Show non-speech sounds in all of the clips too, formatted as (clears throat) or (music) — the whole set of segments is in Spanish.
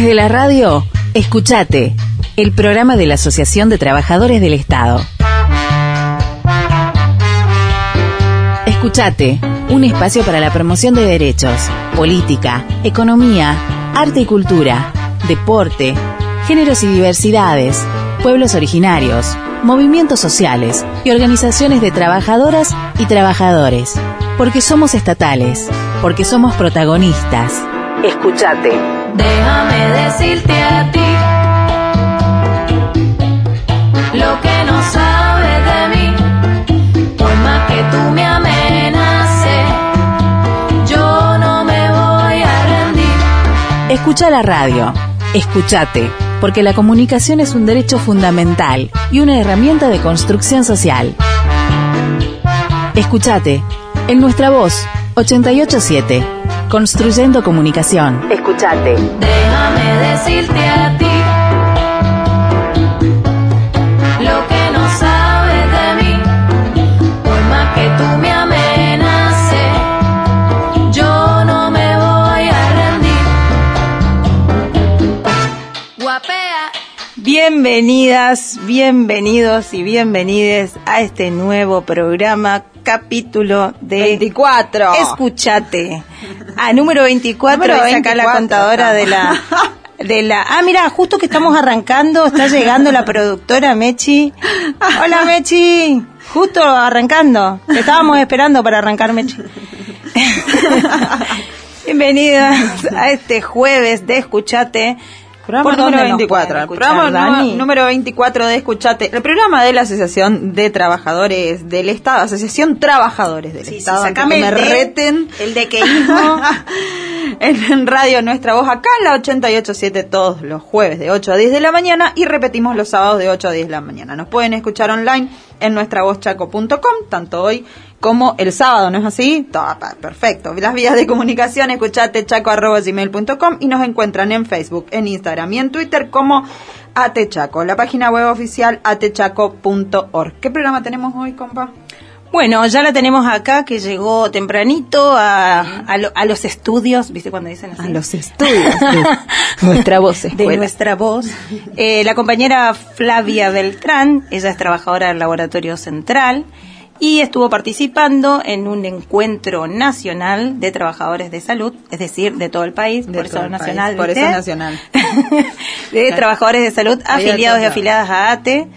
Desde la radio, escuchate, el programa de la Asociación de Trabajadores del Estado. Escuchate, un espacio para la promoción de derechos, política, economía, arte y cultura, deporte, géneros y diversidades, pueblos originarios, movimientos sociales y organizaciones de trabajadoras y trabajadores. Porque somos estatales, porque somos protagonistas. Escuchate. Déjame decirte a ti lo que no sabes de mí. Por más que tú me amenaces, yo no me voy a rendir. Escucha la radio. Escuchate, porque la comunicación es un derecho fundamental y una herramienta de construcción social. Escuchate, en nuestra voz, 887, construyendo comunicación. Escuchate. Déjame decirte a ti lo que no sabes de mí. Por más que tú me amenaces, yo no me voy a rendir. Guapea. Bienvenidas, bienvenidos y bienvenides a este nuevo programa, capítulo de 24. Escuchate. A número 24 Número acá la 24 contadora de la de la Ah, mira, justo que estamos arrancando, está llegando la productora Mechi. Hola Mechi. Justo arrancando. Te estábamos esperando para arrancar Mechi. (laughs) Bienvenidas a este jueves de Escuchate. Programa ¿Por número nos 24. pueden El programa Dani? número- número 24 de Escuchate. El programa de la Asociación de Trabajadores del Estado. Asociación Trabajadores del Sí, sí, Estado. sacame el me de- reten. el de (laughs) en, en Radio Nuestra Voz, acá en la 887 todos los jueves de 8 a 10 de la mañana y repetimos los sábados de 8 a 10 de la mañana. Nos pueden escuchar online en nuestravozchaco.com, tanto hoy como el sábado, ¿no es así? Todo, pa- perfecto. Las vías de comunicación, escuchate chaco.gmail.com y nos encuentran en Facebook, en Instagram y en Twitter como Atechaco, la página web oficial atechaco.org. ¿Qué programa tenemos hoy, compa? Bueno, ya la tenemos acá, que llegó tempranito a, a, lo- a los estudios, ¿viste cuando dicen así? A los estudios de (laughs) nuestra voz de escuela. nuestra voz. Eh, la compañera Flavia Beltrán, ella es trabajadora del Laboratorio Central y estuvo participando en un encuentro nacional de trabajadores de salud, es decir, de todo el país, De por eso nacional. por eso es nacional. de trabajadores de salud afiliados y afiliadas a ATE.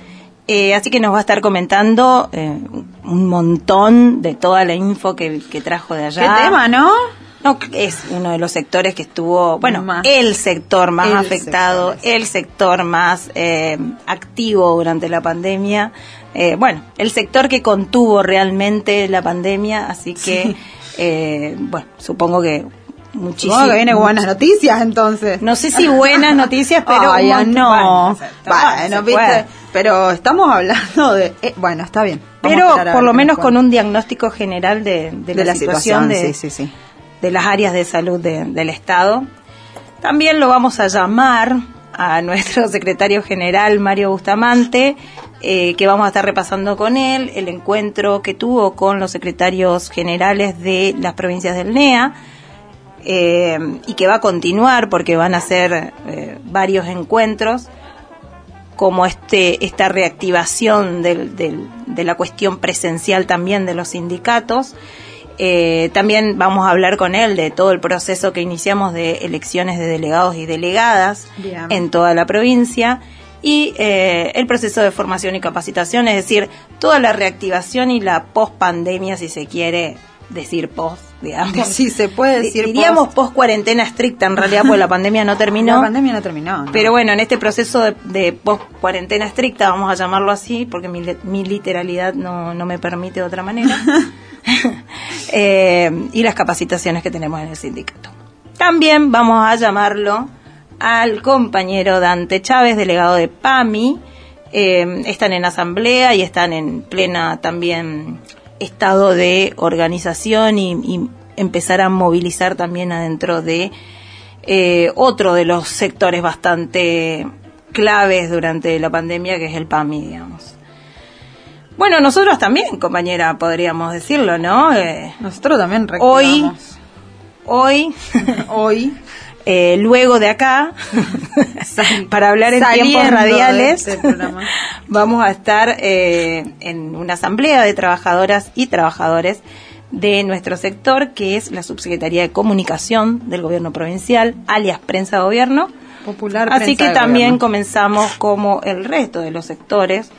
Eh, así que nos va a estar comentando eh, un montón de toda la info que, que trajo de ¿Qué allá. tema, no? No, es uno de los sectores que estuvo, bueno, Más. el sector más El afectado, sector, el sector más eh, activo durante la pandemia. Eh, bueno, el sector que contuvo realmente la pandemia, así que, eh, bueno, supongo que muchísimo. Supongo que viene buenas noticias entonces. No sé si buenas noticias, (laughs) pero ya montón- no. bueno, Bueno, viste, pero estamos hablando de eh, bueno, está bien. Pero por lo menos nos con un diagnóstico general de, de de la, situación, de, sí, sí, sí. de las áreas de salud de- del Estado. También lo vamos a llamar a nuestro (laughs) secretario general, Mario Bustamante, eh, que vamos a estar repasando con él el encuentro que tuvo con los secretarios generales de las provincias del NEA. eh, y que va a continuar porque van a ser eh, varios encuentros como este esta reactivación del- del- de la cuestión presencial también de los sindicatos. Eh, también vamos a hablar con él de todo el proceso que iniciamos de elecciones de delegados y delegadas Bien. en toda la provincia y eh, el proceso de formación y capacitación, es decir, toda la reactivación y la post pandemia, si se quiere decir post, digamos. (laughs) Sí, se puede decir Diríamos post. post cuarentena estricta, en realidad, porque la pandemia no terminó. (laughs) La pandemia no terminó. ¿no? Pero bueno, en este proceso de, de post-cuarentena estricta, vamos a llamarlo así, porque mi, mi literalidad no, no me permite de otra manera, (laughs) Eh, y las capacitaciones que tenemos en el sindicato. También vamos a llamarlo al compañero Dante Chávez, delegado de PAMI. Eh, están en asamblea y están en plena también estado de organización y, y empezar a movilizar también adentro de eh, otro de los sectores bastante claves durante la pandemia, que es el PAMI, digamos. Bueno, nosotros también, compañera, podríamos decirlo, ¿no? Eh, nosotros también hoy, reactivamos. hoy (laughs) hoy (laughs) eh, luego de acá, (laughs) (laughs) para hablar en tiempos radiales, este (laughs) vamos a estar eh, en una asamblea de trabajadoras y trabajadores de nuestro sector, que es la Subsecretaría de Comunicación del Gobierno Provincial, alias Prensa Gobierno. Popular Así Prensa que también Gobierno. comenzamos, como el resto de los sectores,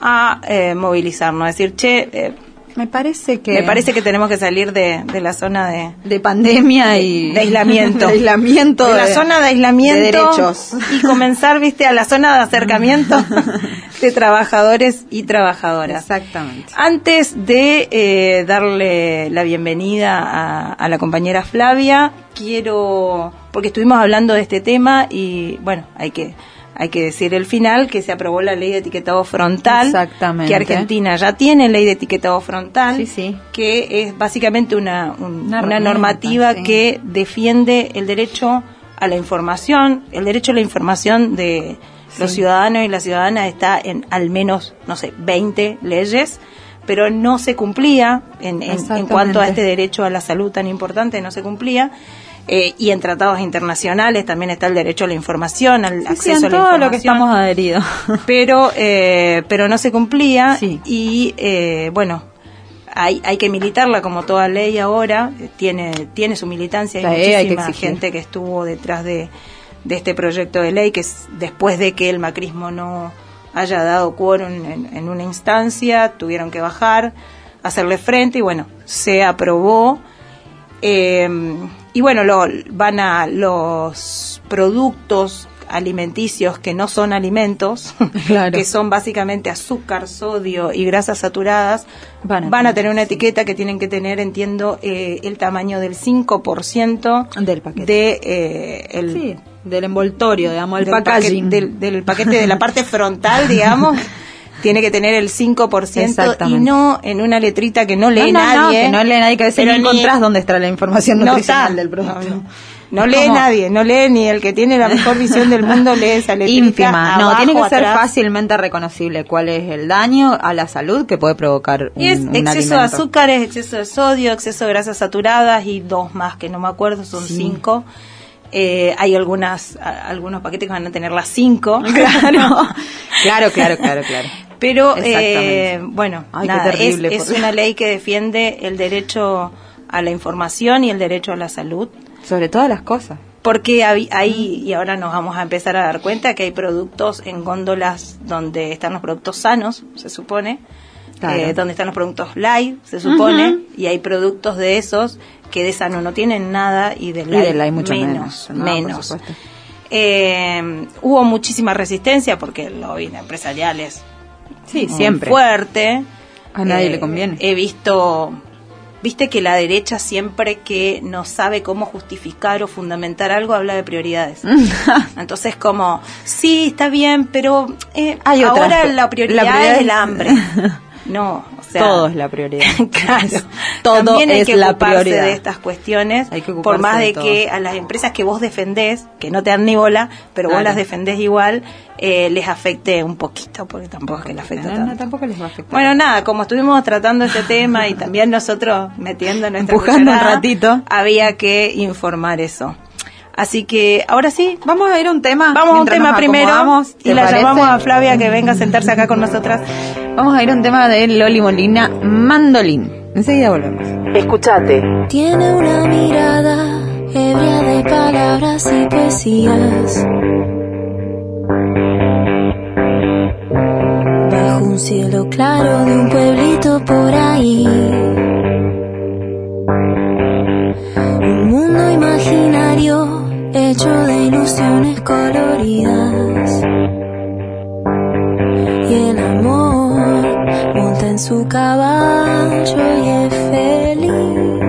a eh, movilizarnos, a decir, che, eh, Me parece que... me parece que tenemos que salir de, de la zona de, De pandemia y... de aislamiento. (laughs) de aislamiento. De la zona de aislamiento. de derechos. Y comenzar, viste, a la zona de acercamiento (laughs) de trabajadores y trabajadoras. Exactamente. Antes de eh, darle la bienvenida a, a la compañera Flavia, quiero, porque estuvimos hablando de este tema y bueno, hay que hay que decir el final que se aprobó la ley de etiquetado frontal, Exactamente. que Argentina ya tiene ley de etiquetado frontal, Sí, sí. que es básicamente una, un- Una normativa sí. que defiende el derecho a la información, el derecho a la información de los ciudadanos y las ciudadanas está en al menos, no sé, 20 leyes, pero no se cumplía en, en- en cuanto a este derecho a la salud tan importante, no se cumplía. Eh, y en tratados internacionales también está el derecho a la información, al Sí, sí, acceso en a la todo información lo que estamos adheridos. (laughs) pero eh, pero no se cumplía Sí. y eh, bueno hay, hay que militarla como toda ley ahora tiene tiene su militancia hay Sí, hay que muchísima gente que estuvo detrás de, de este proyecto de ley que es después de que el macrismo no haya dado quórum en, en una instancia tuvieron que bajar hacerle frente y bueno se aprobó eh, y bueno, lo, van a los productos alimenticios que no son alimentos, (laughs) Claro. que son básicamente azúcar, sodio y grasas saturadas, Van a van a, tener, una etiqueta que tienen que tener, entiendo, eh, el tamaño del 5% Del paquete. de eh, el, Sí, del envoltorio, digamos, el del packaging. paquete, del, del paquete de la parte frontal, digamos, (laughs) tiene que tener el 5% y no en una letrita que no lee no, no, no, nadie. que no lee nadie, que a veces ni encontrás dónde está la información no nutricional del producto. No, no. No lee ¿Cómo? nadie, no lee ni el que tiene la mejor visión del mundo lee esa letrita. ínfima. No, tiene que ser atrás. fácilmente reconocible cuál es el daño a la salud que puede provocar un, Y es un exceso alimento. de azúcares, exceso de sodio, exceso de grasas saturadas y dos más que no me acuerdo, son Sí. cinco. Eh, hay algunas, a- algunos paquetes que van a tener las cinco. Claro, (laughs) claro, claro, claro, claro. Pero eh, bueno, Ay, qué nada, terrible, es, una ley que defiende el derecho a la información y el derecho a la salud. Sobre todas las cosas. Porque hay, hay- y ahora nos vamos a empezar a dar cuenta que hay productos en góndolas donde están los productos sanos, se supone, Claro. eh, donde están los productos light, se supone, y hay productos de esos que de sano no tienen nada y de Y light, de light mucho menos. menos. No. Eh, hubo muchísima resistencia porque el lobby empresarial es Sí, siempre. fuerte. A nadie Eh, le conviene. He visto, viste que la derecha siempre que no sabe cómo justificar o fundamentar algo habla de prioridades. (laughs) Entonces como, sí, está bien, pero eh, Hay ahora la prioridad, La prioridad es- el hambre. (laughs) No, o sea, Todo es la prioridad. (laughs) Claro. Todo También hay es que la ocuparse prioridad. de estas cuestiones, Hay que por más de que a las empresas que vos defendés, que no te dan ni bola, pero vos las defendés igual, eh, les afecte un poquito, porque tampoco es que les afecte No, tanto. no, tampoco les va a afectar. Bueno, nada, como estuvimos tratando este tema y también nosotros metiendo nuestra Empujando un ratito. había que informar eso. Así que ahora sí, Vamos a ir a un tema. vamos a un tema primero y ¿te la parece? llamamos a Flavia que venga a sentarse acá con nosotras. Vamos a ir a un tema de Loli Molina, Mandolín. Enseguida volvemos. Escuchate. Tiene una mirada ebria de palabras y poesías. Bajo un cielo claro de un pueblito por ahí. De ilusiones coloridas. Y el amor monta en su caballo y es feliz.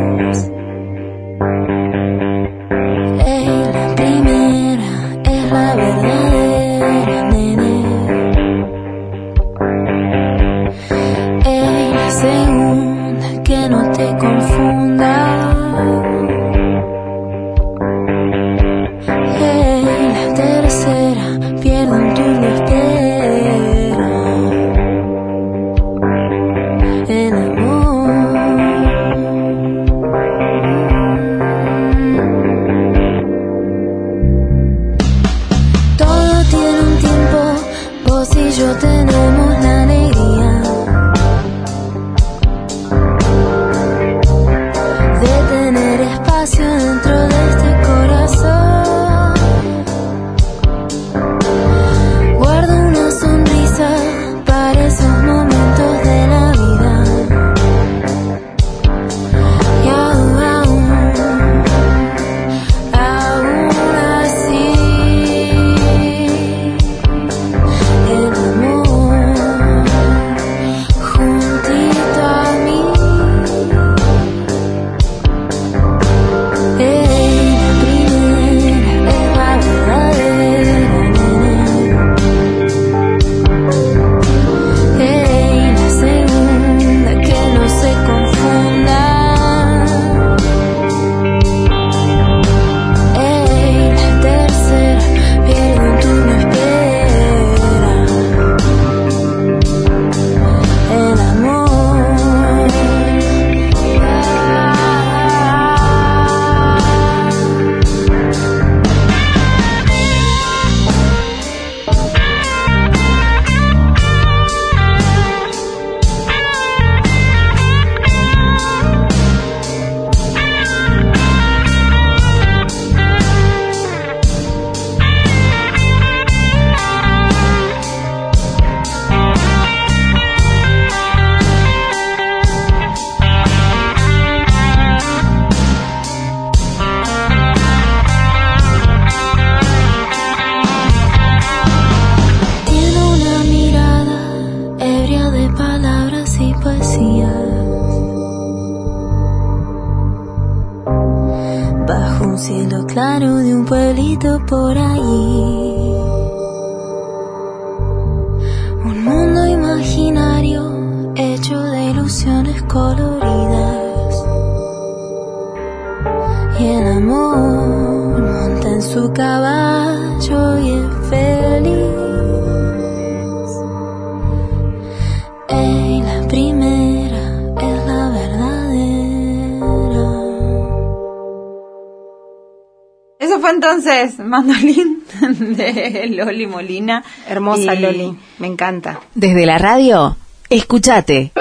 Entonces Mandolín (laughs) de Loli Molina. Hermosa Y- Loli, me encanta. Desde la radio, escuchate.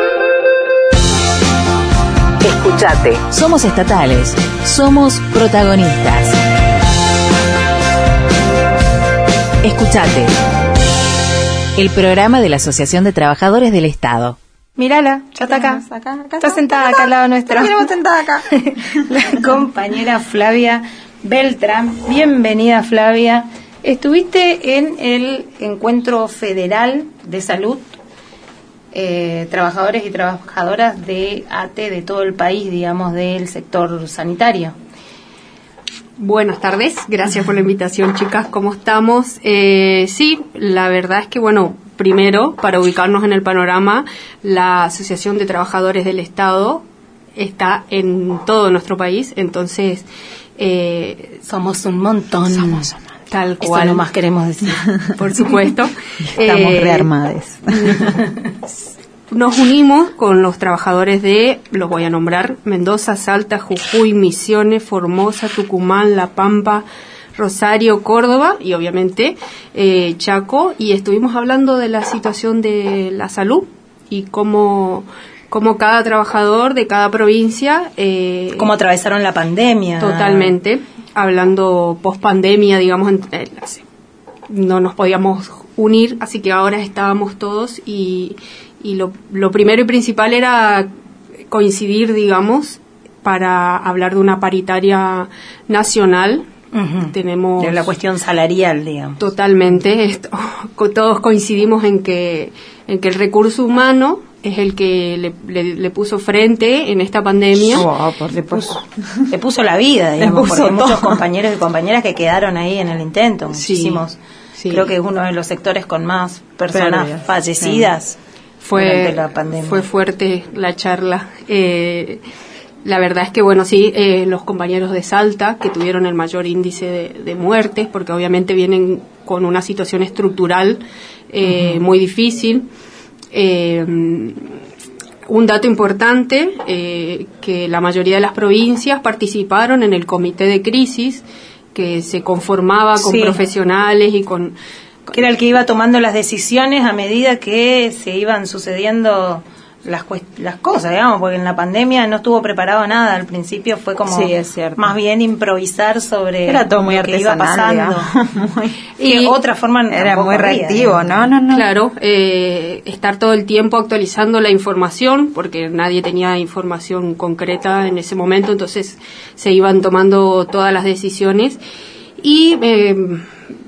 Escuchate. Somos estatales. Somos protagonistas. Escuchate. El programa de la Asociación de Trabajadores del Estado. Mírala, ya está acá. Tenemos acá, acá está está, sentada acá acá al lado nuestro. Sentada acá. (laughs) La compañera Flavia Beltrán. Bienvenida, Flavia. Estuviste en el Encuentro Federal de Salud, eh, trabajadores y trabajadoras de ATE de todo el país, digamos, del sector sanitario. Buenas tardes, gracias por la invitación, chicas. ¿Cómo estamos? Eh, sí, la verdad es que, bueno, primero, para ubicarnos en el panorama, la Asociación de Trabajadores del Estado está en todo nuestro país, entonces, eh, Somos un montón. Somos tal Eso cual. no más queremos decir. (laughs) por supuesto. (laughs) Estamos Eh, rearmades. (laughs) Nos unimos con los trabajadores de, los voy a nombrar, Mendoza, Salta, Jujuy, Misiones, Formosa, Tucumán, La Pampa, Rosario, Córdoba y obviamente eh, Chaco y estuvimos hablando de la situación de la salud y cómo, cómo cada trabajador de cada provincia... eh, ¿Cómo atravesaron la pandemia? Totalmente, hablando post pandemia, digamos, en- eh, no nos podíamos unir, así que ahora estábamos todos y, y lo, lo primero y principal era coincidir, digamos, para hablar de una paritaria nacional. Tenemos De la cuestión salarial, digamos. Totalmente, esto- (laughs) todos coincidimos en que, en que el recurso humano es el que le, le- le puso frente en esta pandemia. Oh, por- le, puso, le puso la vida, digamos, puso porque muchos todo. compañeros y compañeras que quedaron ahí en el intento, Sí, muchísimos. sí. Creo que es uno de los sectores con más personas Pérdidas, fallecidas fue, durante la pandemia. fue fuerte la charla. Eh, la verdad es que, bueno, sí, eh, los compañeros de Salta, que tuvieron el mayor índice de, de muertes, porque obviamente vienen con una situación estructural eh, muy difícil. Eh, un dato importante, eh, que la mayoría de las provincias participaron en el comité de crisis, que se conformaba con Sí. profesionales y con, Que era el que iba tomando las decisiones a medida que se iban sucediendo las, cuest- las cosas, digamos, porque en la pandemia no estuvo preparado nada. Al principio fue como Sí, es cierto. más bien improvisar sobre Era todo muy lo que iba artesanal, pasando. (laughs) Muy- Y- otra forma Era muy había, reactivo. ¿no? No, no. Claro, eh, estar todo el tiempo actualizando la información, porque nadie tenía información concreta en ese momento, entonces se iban tomando todas las decisiones. Y eh,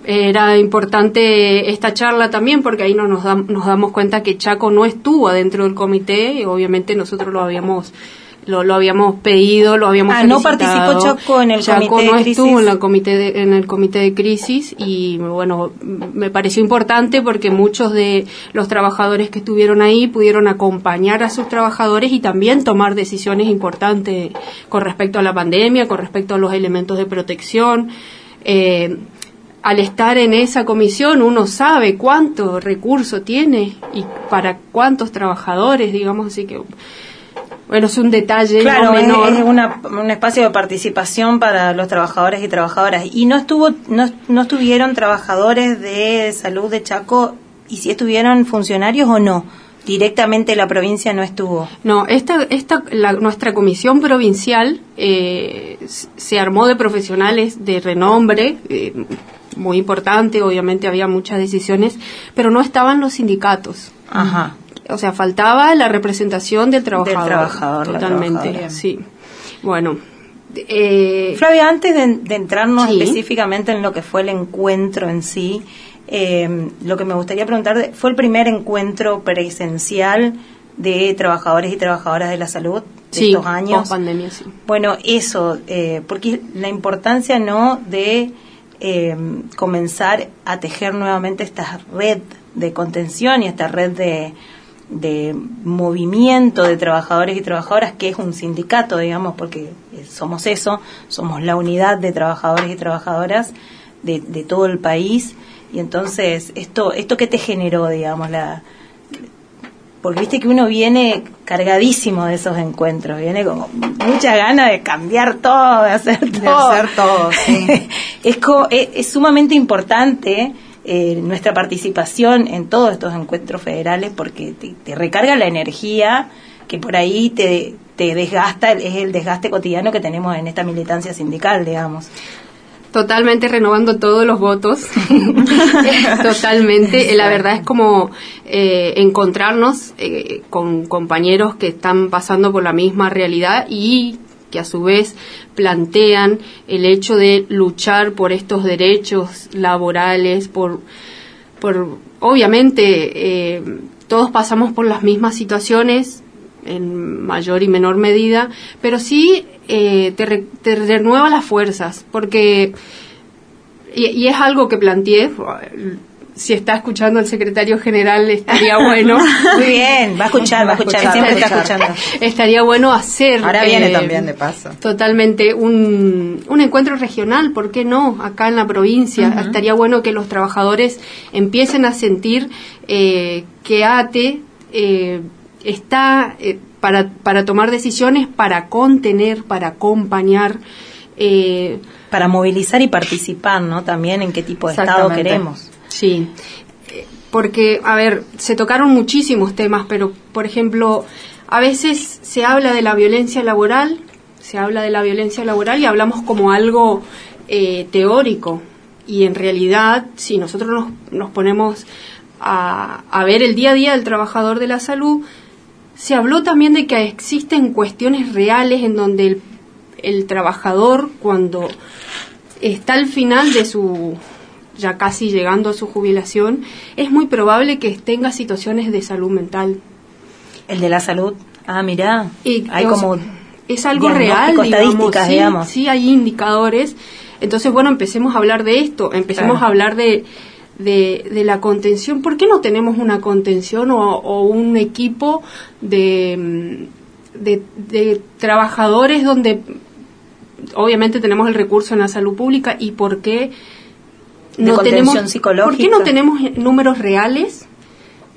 era importante esta charla también, porque ahí no nos, dam- nos damos cuenta que Chaco no estuvo dentro del comité, y obviamente nosotros lo habíamos lo, lo habíamos pedido, lo habíamos Ah, no participó Chaco en el Chaco comité no de crisis. estuvo en la comité de- en el comité de crisis y bueno me pareció importante porque muchos de los trabajadores que estuvieron ahí pudieron acompañar a sus trabajadores y también tomar decisiones importantes con respecto a la pandemia con respecto a los elementos de protección Eh, al estar en esa comisión uno sabe cuánto recurso tiene y para cuántos trabajadores digamos así que bueno es un detalle Claro, no es, menor es una- un espacio de participación para los trabajadores y trabajadoras. Y no estuvo, no, no estuvieron trabajadores de salud de Chaco y si estuvieron funcionarios o no. Directamente la provincia no estuvo. No, esta, esta, la- nuestra comisión provincial eh, se armó de profesionales de renombre, eh, muy importante, obviamente había muchas decisiones, pero no estaban los sindicatos. Ajá. O sea, faltaba la representación del trabajador. trabajador, la Totalmente, sí. Bueno, eh, Flavia, antes de, de entrarnos Sí. específicamente en lo que fue el encuentro en sí, eh, lo que me gustaría preguntar, ¿fue el primer encuentro presencial de trabajadores y trabajadoras de la salud de sí, estos años? pandemia, sí. Bueno, eso, eh, porque la importancia no de eh, comenzar a tejer nuevamente esta red de contención y esta red de, de movimiento de trabajadores y trabajadoras, que es un sindicato, digamos, porque eh, somos eso, somos la unidad de trabajadores y trabajadoras de, de todo el país. Y entonces, esto, esto que te generó, digamos, la, porque viste que uno viene cargadísimo de esos encuentros, viene como mucha gana de cambiar todo, de hacer todo. De hacer todo, sí. (laughs) es, co- es, es sumamente importante eh, nuestra participación en todos estos encuentros federales porque te, te recarga la energía que por ahí te, te desgasta, es el desgaste cotidiano que tenemos en esta militancia sindical, digamos. Totalmente renovando todos los votos. (laughs) (laughs) Totalmente. La verdad es como eh, encontrarnos eh, con compañeros que están pasando por la misma realidad y que a su vez plantean el hecho de luchar por estos derechos laborales, por, por obviamente eh, todos pasamos por las mismas situaciones en mayor y menor medida, pero sí eh, te, re- te renueva las fuerzas, porque, y, y es algo que planteé, si está escuchando el secretario general estaría (laughs) bueno. Muy bien, va a escuchar, va a escuchar, escuchar, siempre está escuchando. Estaría bueno hacer. Ahora viene eh, también de paso. Totalmente, un, un encuentro regional, ¿por qué no? Acá en la provincia. Estaría bueno que los trabajadores empiecen a sentir eh, que ATE eh, está eh, para, para tomar decisiones, para contener, para acompañar. eh, Para movilizar y participar, ¿no? También en qué tipo de Estado queremos. Sí, porque, a ver, se tocaron muchísimos temas, pero, por ejemplo, a veces se habla de la violencia laboral, se habla de la violencia laboral y hablamos como algo eh, teórico. Y en realidad, si nosotros nos, nos ponemos a, a ver el día a día del trabajador de la salud, se habló también de que existen cuestiones reales en donde el, el trabajador, cuando está al final de su ya casi llegando a su jubilación, es muy probable que tenga situaciones de salud mental. El de la salud. Ah, mirá. Y, Hay como es algo real, digamos, sí, digamos. sí hay indicadores. Entonces, bueno, empecemos a hablar de esto, empecemos Claro. a hablar de, de, de la contención. ¿Por qué no tenemos una contención o, o un equipo de, mm, de, de trabajadores donde obviamente tenemos el recurso en la salud pública y por qué no tenemos psicológica. ¿Por qué no tenemos números reales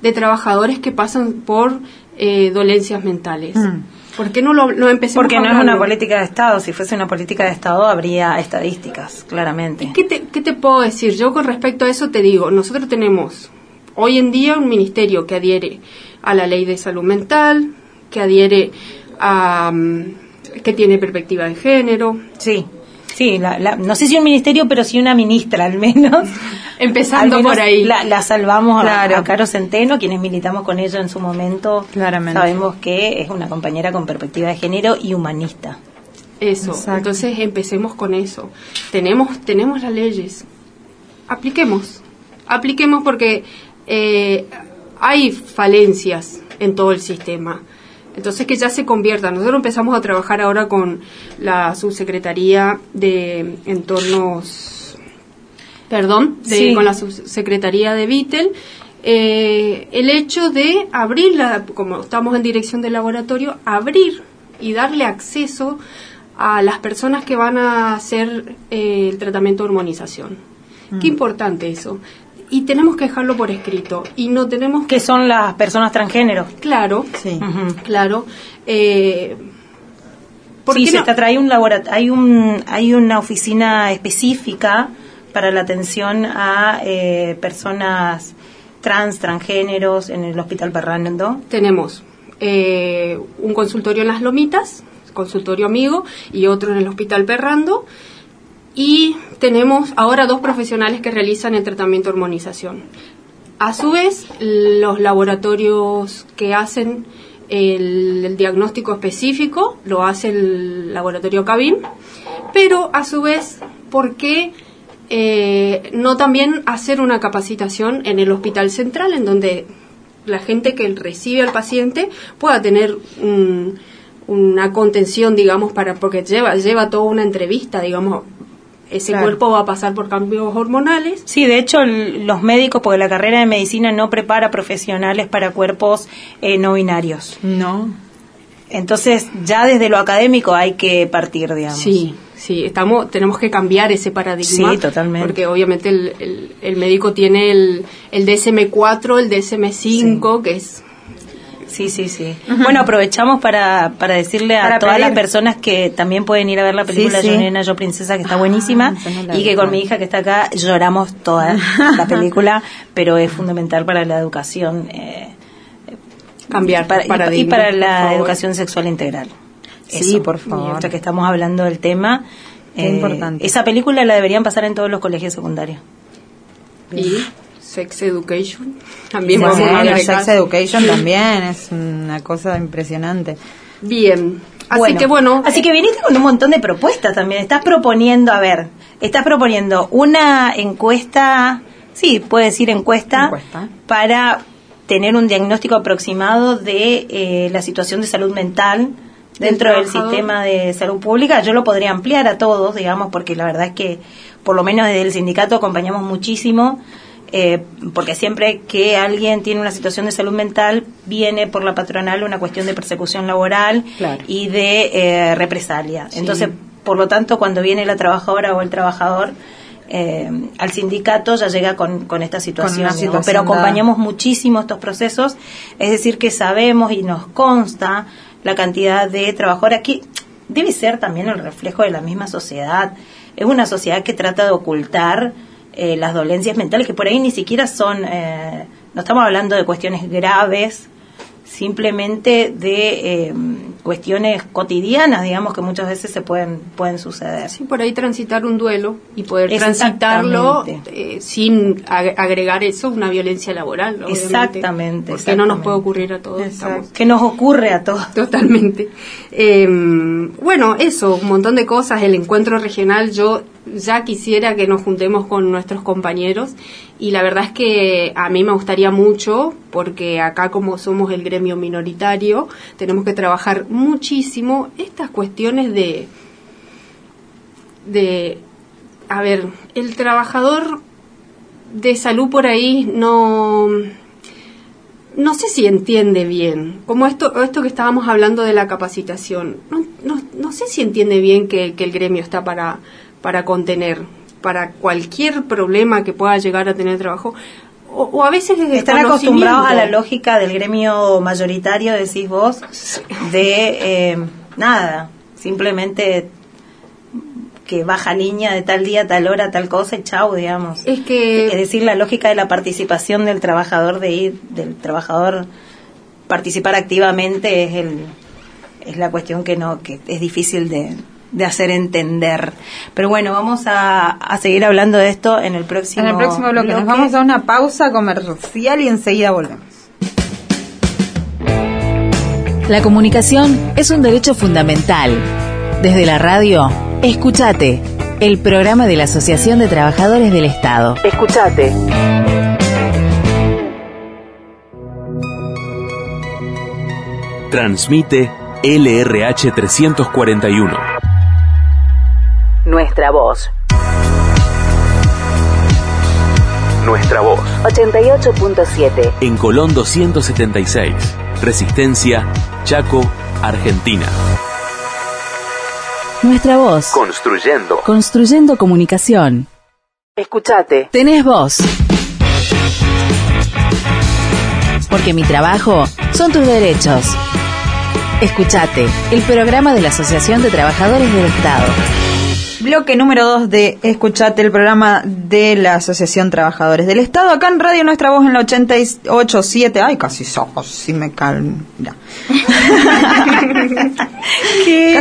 de trabajadores que pasan por eh, dolencias mentales. Mm. ¿Por qué no lo, lo empecemos Porque a no es una política de Estado. Si fuese una política de Estado, habría estadísticas, claramente. ¿Qué te, ¿Qué te puedo decir? Yo con respecto a eso te digo, nosotros tenemos hoy en día un ministerio que adhiere a la ley de salud mental, que adhiere a... mm, que tiene perspectiva de género, Sí, sí. la- la- no sé si un ministerio, pero sí una ministra, al menos. (laughs) Empezando Al menos por ahí. La, la salvamos a- a, Caro Centeno, quienes militamos con ella en su momento. Claramente. Sabemos que es una compañera con perspectiva de género y humanista. Eso, Exacto. entonces empecemos con eso. Tenemos, tenemos las leyes, apliquemos, apliquemos porque eh, hay falencias en todo el sistema. Entonces que ya se convierta. Nosotros empezamos a trabajar ahora con la subsecretaría de entornos, perdón, de- Sí. con la subsecretaría de Vitel. eh, el hecho de abrir, la, como estamos en dirección del laboratorio, abrir y darle acceso a las personas que van a hacer eh, el tratamiento de hormonización. Qué importante eso. Y tenemos que dejarlo por escrito. Y no tenemos que... Son las personas transgénero. Claro, Sí. Claro. Eh, ¿por Sí, se no? está trae un laboratorio, hay un hay una oficina específica para la atención a eh, personas trans, transgéneros en el Hospital Perrando. Tenemos eh, un consultorio en Las Lomitas, consultorio amigo, y otro en el Hospital Perrando. Y tenemos ahora dos profesionales que realizan el tratamiento de hormonización. A su vez, los laboratorios que hacen el, diagnóstico específico lo hace el laboratorio Cabin, pero a su vez, ¿por qué eh, no también hacer una capacitación en el hospital central, en donde la gente que recibe al paciente pueda tener un- una contención, digamos, para porque lleva lleva toda una entrevista, digamos, ese Claro. cuerpo va a pasar por cambios hormonales. Sí, de hecho el- los médicos, porque la carrera de medicina no prepara profesionales para cuerpos eh, no binarios. No. Entonces ya desde lo académico hay que partir, digamos. Sí, sí, estamos, tenemos que cambiar ese paradigma. Sí, totalmente. Porque obviamente el, el- el médico tiene el, el DSM4, el DSM5, que es Sí, sí, sí. Bueno, aprovechamos para, para decirle a Para todas pedir. las personas que también pueden ir a ver la película Sí, Yo sí. Nena, Yo Princesa, que está buenísima, no la y que con mi hija que está acá lloramos toda la (laughs) película, pero es fundamental para la educación. eh, cambiar para, y- paradigma. y para la educación sexual integral. Sí, por favor. Ya que estamos hablando del tema, eh, importante. Esa película la deberían pasar en todos los colegios secundarios. Y Sex Education. (laughs) También Sí, vamos a sex education también es una cosa impresionante. Bien. Así que bueno. Así que viniste con un montón de propuestas también. Estás proponiendo, a ver, estás proponiendo una encuesta, sí, puede decir encuesta, Encuesta. para tener un diagnóstico aproximado de eh, la situación de salud mental dentro del sistema de salud pública. Yo lo podría ampliar a todos, digamos, porque la verdad es que por lo menos desde el sindicato acompañamos muchísimo. Eh, porque siempre que alguien tiene una situación de salud mental viene por la patronal una cuestión de persecución laboral Claro. y de eh, represalia. Sí. Entonces, por lo tanto, cuando viene la trabajadora o el trabajador eh, al sindicato ya llega con, con esta situación, pero acompañamos muchísimo estos procesos, es decir, que sabemos y nos consta la cantidad de trabajadores que debe ser también el reflejo de la misma sociedad. Es una sociedad que trata de ocultar eh, las dolencias mentales, que por ahí ni siquiera son, eh, no estamos hablando de cuestiones graves, simplemente de eh, cuestiones cotidianas, digamos, que muchas veces se pueden, pueden suceder. Sí, por ahí transitar un duelo y poder Exactamente. transitarlo eh, sin ag- agregar eso una violencia laboral. obviamente. Exactamente, Porque no nos exactamente. puede ocurrir a todos. estamos- ¿Qué nos ocurre a todos? Totalmente. Eh, bueno, eso, un montón de cosas. El encuentro regional, yo ya quisiera que nos juntemos con nuestros compañeros y la verdad es que a mí me gustaría mucho porque acá como somos el gremio minoritario tenemos que trabajar muchísimo estas cuestiones de de a ver el trabajador de salud por ahí no no sé si entiende bien, como esto, esto que estábamos hablando de la capacitación, no, no, no sé si entiende bien que, que el gremio está para, para contener, para cualquier problema que pueda llegar a tener trabajo. o, o a veces desde Están acostumbrados a la lógica del gremio mayoritario, decís vos, de eh, nada, simplemente que baja línea de tal día, tal hora, tal cosa y chau, digamos. Es que Es decir, la lógica de la participación del trabajador, de ir, del trabajador participar activamente es el es la cuestión que no que es difícil de, de hacer entender. Pero bueno, vamos a, a seguir hablando de esto en el próximo En el próximo bloque nos vamos a una pausa comercial y enseguida volvemos. La comunicación es un derecho fundamental. Desde la radio, escúchate, el programa de la Asociación de Trabajadores del Estado. Escúchate. Transmite LRH 341. Nuestra voz. Nuestra voz. 88.7. En Colón 276. Resistencia, Chaco, Argentina. Nuestra voz. Construyendo. Construyendo comunicación. Escúchate. Tenés voz. Porque mi trabajo son tus derechos. Escúchate, el programa de la Asociación de Trabajadores del Estado. Bloque número 2 de Escuchate, el programa de la Asociación Trabajadores del Estado. Acá en Radio Nuestra Voz en la 88.7. Ay, casi ojos, si me calmo. Ya.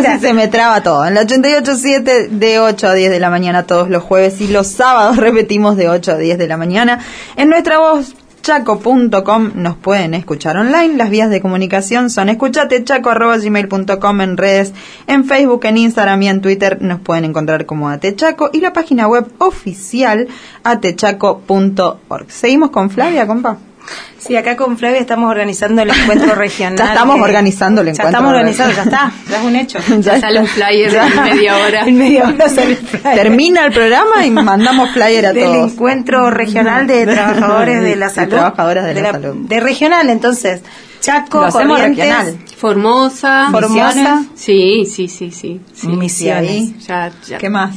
Casi se (laughs) me traba todo. En la 88.7 de 8 a 10 de la mañana todos los jueves y los sábados (laughs) repetimos de 8 a 10 de la mañana. En nuestra voz chaco.com nos pueden escuchar online. Las vías de comunicación son escuchatechaco.gmail.com en redes, en Facebook, en Instagram y en Twitter nos pueden encontrar como Atechaco y la página web oficial atechaco.org. Seguimos con Flavia, compa. Sí, acá con Flavia estamos organizando el encuentro (laughs) regional. Ya estamos de- organizando el Ya encuentro estamos organizando, ya está, (laughs) ya es un hecho. Ya sale un flyer en media hora. (laughs) En media hora sale el flyer. Termina el programa y mandamos flyer a del todos. encuentro regional de trabajadores de la De salud. trabajadoras de la salud. De regional, entonces. Chaco, Lo hacemos Corrientes, regional. Formosa. Formosa. Sí, sí, sí, sí. sí. Misiones. Ya, ya. ¿Qué más?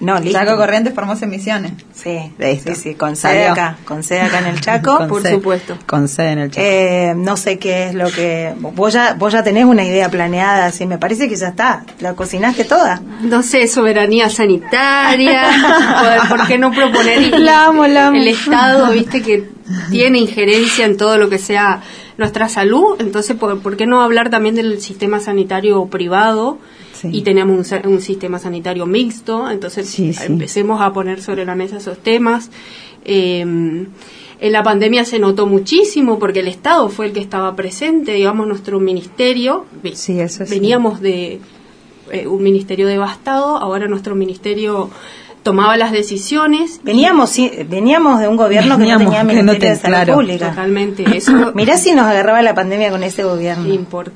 No, listo. Chaco Corrientes, Formosa y Misiones. Sí, Listo. sí, sí, con sede acá, con sede acá en el Chaco. (laughs) Con por sede- supuesto. Con sede en el Chaco. Eh, no sé qué es lo que... Vos ya, vos ya tenés una idea planeada, así me parece que ya está. La cocinaste toda. No sé, soberanía sanitaria. (laughs) ¿Por qué no proponer y- La amo, la amo. el Estado, viste, que tiene injerencia en todo lo que sea nuestra salud? Entonces, ¿por, por qué no hablar también del sistema sanitario privado? Sí. Y tenemos un, un sistema sanitario mixto, entonces Sí, sí. empecemos a poner sobre la mesa esos temas. Eh, en la pandemia se notó muchísimo porque el Estado fue el que estaba presente, digamos, nuestro ministerio. eso. Veníamos de eh, un ministerio devastado, ahora nuestro ministerio tomaba las decisiones. Veníamos, sí, veníamos de un gobierno que no tenía que Ministerio no de Salud claro. Pública. Totalmente, (clears throat) eso Mirá si nos agarraba la pandemia con ese gobierno. importa.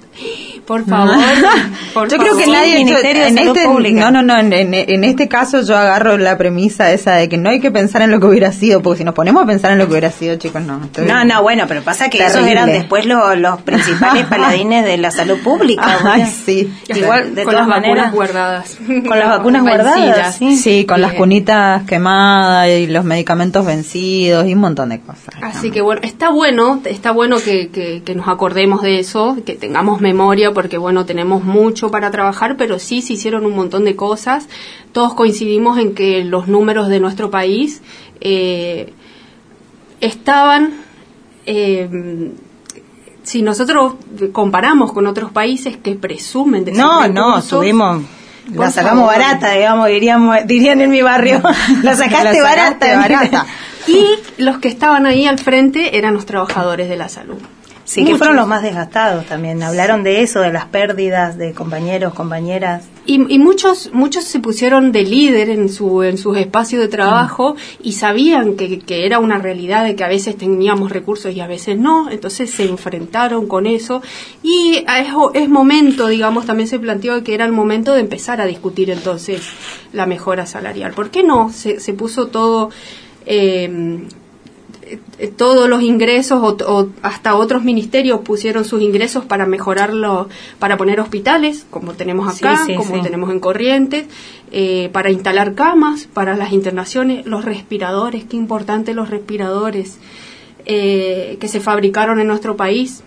Por favor, (laughs) por yo creo que nadie Ministerio de en Salud este Pública. no no no en, en- en este caso yo agarro la premisa esa de que no hay que pensar en lo que hubiera sido porque si nos ponemos a pensar en lo que hubiera sido chicos no estoy- No, no, bueno, pero pasa que esos Terrible. eran después lo- los principales (laughs) paladines de la salud pública. Ay, sí Igual, de con todas las vacunas guardadas. Con las vacunas guardadas, sí. sí con las. Cunitas quemadas y los medicamentos vencidos y un montón de cosas Así que bueno, está bueno, está bueno que, que- que nos acordemos de eso, que tengamos memoria, porque bueno, tenemos mucho para trabajar, pero sí se hicieron un montón de cosas. Todos coincidimos en que los números de nuestro país eh, estaban, eh, si nosotros comparamos con otros países que presumen de No, sus no, recursos, subimos. La sacamos favor. barata, digamos, diríamos, dirían en mi barrio. (laughs) La sacaste, La barata. sacaste barata. (laughs) Y los que estaban ahí al frente eran los trabajadores de la salud. Sí, que fueron los más desgastados también. Hablaron de eso, de las pérdidas de compañeros, compañeras. Y, y muchos muchos se pusieron de líder en su en sus espacios de trabajo y sabían que, que era una realidad de que a veces teníamos recursos y a veces no, entonces se enfrentaron con eso y es, es momento, digamos, también se planteó que era el momento de empezar a discutir entonces la mejora salarial. ¿Por qué no? Se, se puso todo... eh, todos los ingresos o, o hasta otros ministerios pusieron sus ingresos para mejorarlo, para poner hospitales, como tenemos acá, Sí, sí, como sí. tenemos en Corrientes, eh, para instalar camas, para las internaciones, los respiradores, qué importante los respiradores. eh, que se fabricaron en nuestro país.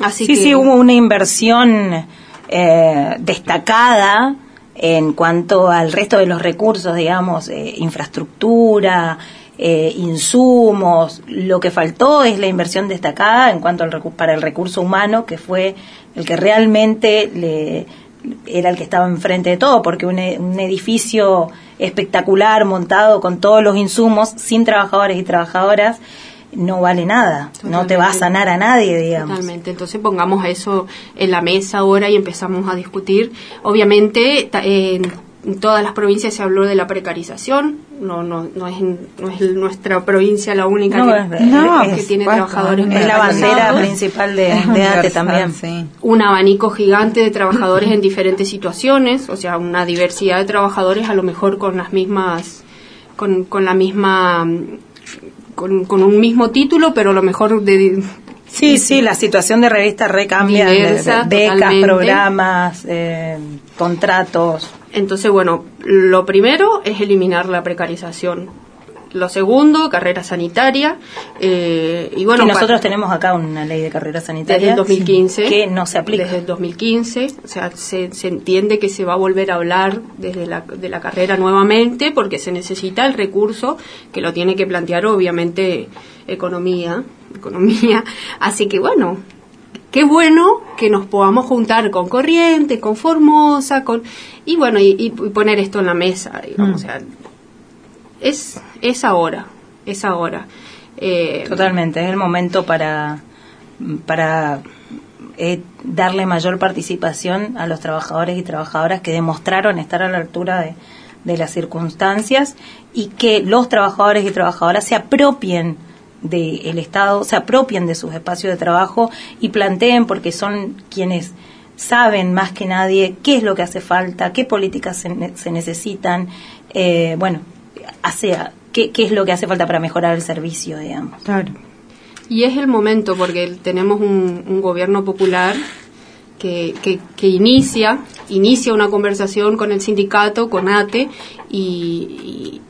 Así sí, que, sí, hubo una inversión eh, destacada en cuanto al resto de los recursos, digamos, eh, infraestructura, eh, insumos. Lo que faltó es la inversión destacada en cuanto al recu- para el recurso humano, que fue el que realmente le, era el que estaba enfrente de todo, porque un, e- un edificio espectacular montado con todos los insumos, sin trabajadores y trabajadoras, no vale nada, no te va a sanar a nadie, digamos. Totalmente. Entonces pongamos eso en la mesa ahora y empezamos a discutir. Obviamente en todas las provincias se habló de la precarización. No, no, no es, no es nuestra provincia la única No, que, es- No, que por tiene trabajadores Es la bandera principal de, de ATE también. sí. un abanico gigante de trabajadores en diferentes situaciones, o sea, una diversidad de trabajadores a lo mejor con las mismas, con, con la misma, con, con un mismo título, pero a lo mejor de, Sí, sí, la situación de revista recambia, de- de Diversa, becas, totalmente. programas, eh, contratos. Entonces, bueno, lo primero es eliminar la precarización. Lo segundo, carrera sanitaria. eh, y bueno, que nosotros tenemos acá una ley de carrera sanitaria desde el 2015. que no se aplica. Desde el 2015, o sea, se, se entiende que se va a volver a hablar desde la, de la carrera nuevamente porque se necesita el recurso que lo tiene que plantear obviamente economía, economía. Así que bueno, qué bueno que nos podamos juntar con Corrientes, con Formosa, con y bueno, y, y poner esto en la mesa, digamos, o sea, es, es ahora, es ahora. Eh, Totalmente, es el momento para, para eh, darle mayor participación a los trabajadores y trabajadoras que demostraron estar a la altura de, de las circunstancias y que los trabajadores y trabajadoras se apropien del Estado, se apropien de sus espacios de trabajo y planteen, porque son quienes saben más que nadie qué es lo que hace falta, qué políticas se, ne- se necesitan, eh, bueno, hace, qué, qué es lo que hace falta para mejorar el servicio, digamos. Claro. Y es el momento porque tenemos un, un gobierno popular que, que, que inicia, inicia una conversación con el sindicato, con ATE, y, y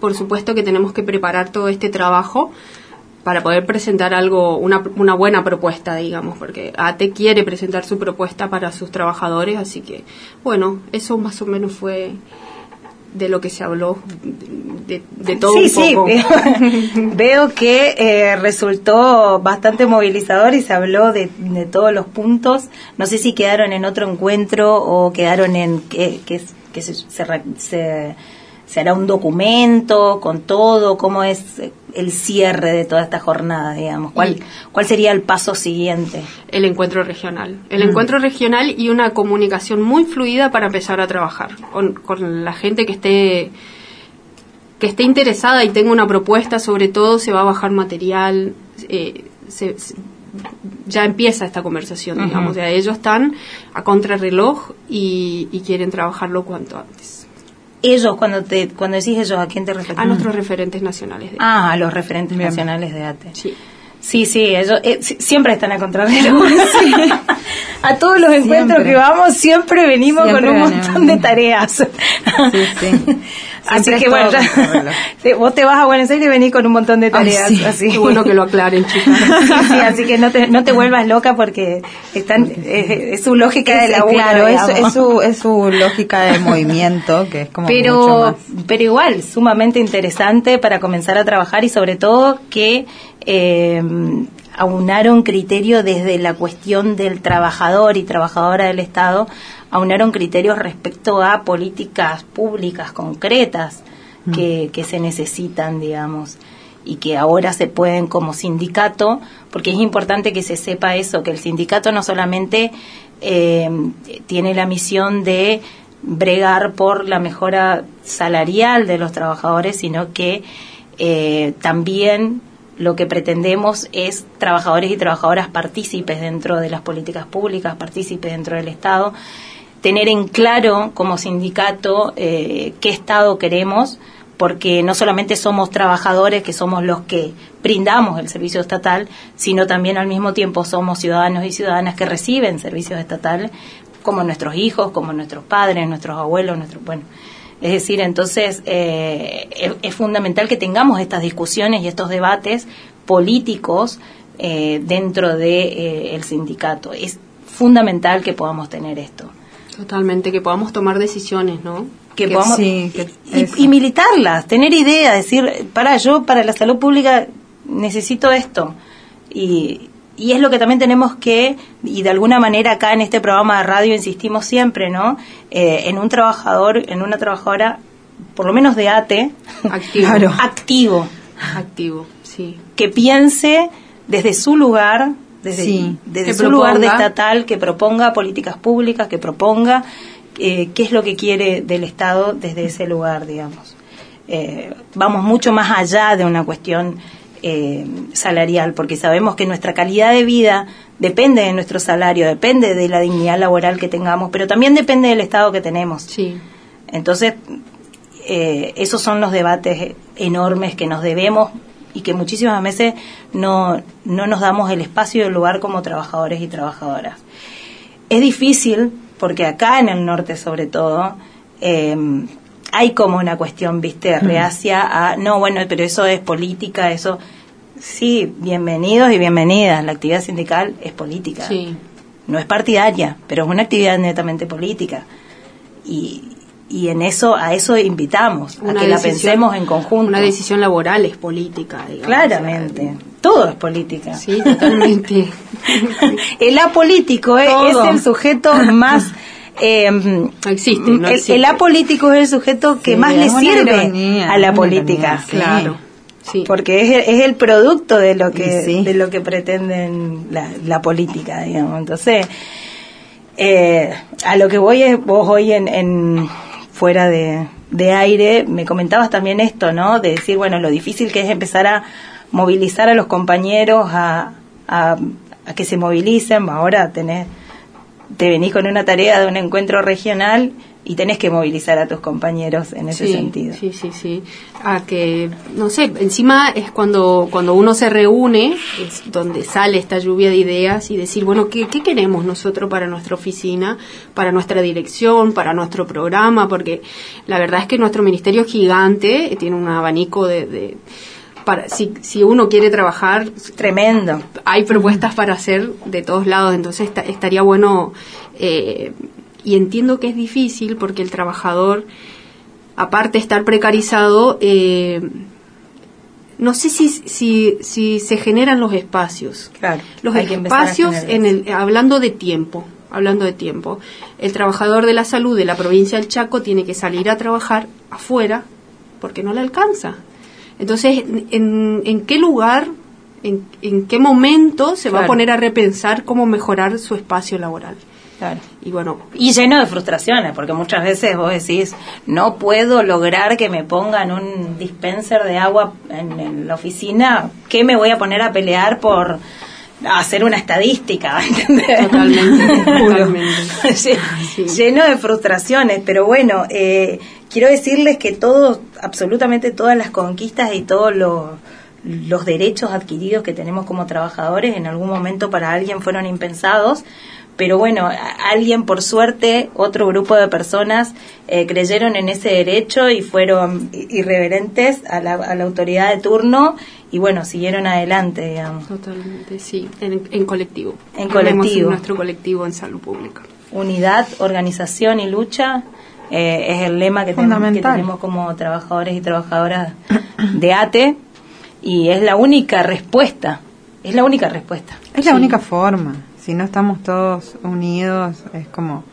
por supuesto que tenemos que preparar todo este trabajo para poder presentar algo, una, una buena propuesta, digamos, porque ATE quiere presentar su propuesta para sus trabajadores, así que, bueno, eso más o menos fue de lo que se habló, de, de todo sí, un sí, poco. veo, (laughs) veo que eh, resultó bastante movilizador y se habló de, de todos los puntos. No sé si quedaron en otro encuentro o quedaron en que, que, que se, se- se hará un documento con todo, cómo es el cierre de toda esta jornada, digamos. ¿Cuál, sería el paso siguiente? el encuentro regional. El Mm. encuentro regional y una comunicación muy fluida para empezar a trabajar con, con la gente que esté que esté interesada y tenga una propuesta, sobre todo se va a bajar material, eh, se- se- ya empieza esta conversación, digamos, o sea, ellos están a contrarreloj y, y quieren trabajarlo cuanto antes. Ellos, cuando te cuando decís ellos, ¿a quién te refieres? A nuestros referentes nacionales. De, Ah, a los referentes nacionales de ATE. sí. Sí, sí, ellos eh, si- siempre están a contrarreloj. (laughs) A todos los encuentros que vamos siempre venimos Siempre con un montón de tareas. Sí, sí. (laughs) Así que bueno, ya- (laughs) vos te vas a Buenos Aires y venís con un montón de Ay, tareas. sí. así. Qué bueno que lo aclaren, chicas. Sí, (laughs) sí, así que no te, no te vuelvas loca porque están, es, es su lógica de laburo, claro, es, es su, es su lógica de movimiento, que es como mucho pero más. pero igual sumamente interesante para comenzar a trabajar y sobre todo que eh, aunaron criterio desde la cuestión del trabajador y trabajadora del Estado aunaron criterios respecto a políticas públicas concretas que, que se necesitan digamos y que ahora se pueden como sindicato, porque es importante que se sepa eso, que el sindicato no solamente eh, tiene la misión de bregar por la mejora salarial de los trabajadores, sino que eh, también lo que pretendemos es trabajadores y trabajadoras partícipes dentro de las políticas públicas, partícipes dentro del Estado, tener en claro como sindicato eh, qué Estado queremos, porque no solamente somos trabajadores, que somos los que brindamos el servicio estatal, sino también al mismo tiempo somos ciudadanos y ciudadanas que reciben servicios estatales, como nuestros hijos, como nuestros padres, nuestros abuelos, nuestros, bueno. Es decir, entonces eh, es, es fundamental que tengamos estas discusiones y estos debates políticos eh, dentro de eh, el sindicato. Es fundamental que podamos tener esto. Totalmente, que podamos tomar decisiones, ¿no? que, Que podamos sí, que y, y militarlas, tener idea, decir, para yo para la salud pública necesito esto y, y es lo que también tenemos que y de alguna manera acá en este programa de radio insistimos siempre, ¿no? Eh, en un trabajador, en una trabajadora, por lo menos de ATE, Activo. (laughs) Claro. activo, Activo, sí. que piense desde su lugar, desde, Sí. desde Que su lugar de estatal, que proponga políticas públicas, que proponga eh, qué es lo que quiere del Estado desde ese lugar, digamos. Eh, vamos mucho más allá de una cuestión eh, salarial, porque sabemos que nuestra calidad de vida depende de nuestro salario, depende de la dignidad laboral que tengamos, pero también depende del Estado que tenemos. Sí. Entonces, eh, esos son los debates enormes que nos debemos y que muchísimas veces no, no nos damos el espacio y el lugar como trabajadores y trabajadoras. Es difícil porque acá en el norte sobre todo eh, hay como una cuestión, viste, reacia a, no, bueno, pero eso es política, eso... Sí, bienvenidos y bienvenidas. La actividad sindical es política Sí. no es partidaria, pero es una actividad netamente política. Y, y en eso, a eso invitamos, a que la pensemos en conjunto. Una decisión laboral es política, digamos. Claramente, todo es política. Sí, totalmente. (laughs) El apolítico es, es el sujeto más... (laughs) eh, No existe, no el, existe. el apolítico es el sujeto que Sí, más le sirve ironía, a la política. ironía, sí. Claro. Sí. porque es el, es el producto de lo que de lo que pretenden la, la política digamos entonces eh, a lo que voy es vos hoy en, en fuera de, de aire me comentabas también esto no de decir bueno lo difícil que es empezar a movilizar a los compañeros a, a, a que se movilicen ahora tenés te venís con una tarea de un encuentro regional y tenés que movilizar a tus compañeros en ese sí, sentido Sí, sí, sí. A que, no sé, encima es cuando, cuando uno se reúne, es donde sale esta lluvia de ideas y decir, bueno, ¿qué, qué queremos nosotros para nuestra oficina, para nuestra dirección, para nuestro programa? Porque la verdad es que nuestro ministerio es gigante, eh, tiene un abanico de... de para, si, si uno quiere trabajar, tremendo hay propuestas para hacer de todos lados, entonces esta- estaría bueno, eh, y entiendo que es difícil porque el trabajador, aparte de estar precarizado, eh, no sé si, si, si se generan los espacios. Claro, Los espacios, en el, hablando de tiempo, hablando de tiempo, el trabajador de la salud de la provincia del Chaco tiene que salir a trabajar afuera porque no le alcanza. Entonces, ¿en, en qué lugar, en, en qué momento se va a poner a repensar cómo mejorar su espacio laboral? Claro. Y bueno, Y lleno de frustraciones, porque muchas veces vos decís, no puedo lograr que me pongan un dispenser de agua en, en la oficina, ¿qué me voy a poner a pelear por hacer una estadística? (laughs) ¿entendés? Totalmente, (laughs) totalmente. Sí. Lleno de frustraciones, pero bueno, eh, quiero decirles que todos, absolutamente todas las conquistas y todos los los derechos adquiridos que tenemos como trabajadores en algún momento para alguien fueron impensados, pero bueno, alguien por suerte, otro grupo de personas eh, creyeron en ese derecho y fueron irreverentes a la, a la autoridad de turno y bueno, siguieron adelante, digamos. totalmente, sí, en, en colectivo. En colectivo. en nuestro colectivo en salud pública. unidad, organización y lucha eh, es el lema que, ten- que tenemos como trabajadores y trabajadoras de ATE y es la única respuesta, es la única respuesta. Es la Sí. única forma. Si no estamos todos unidos, es como.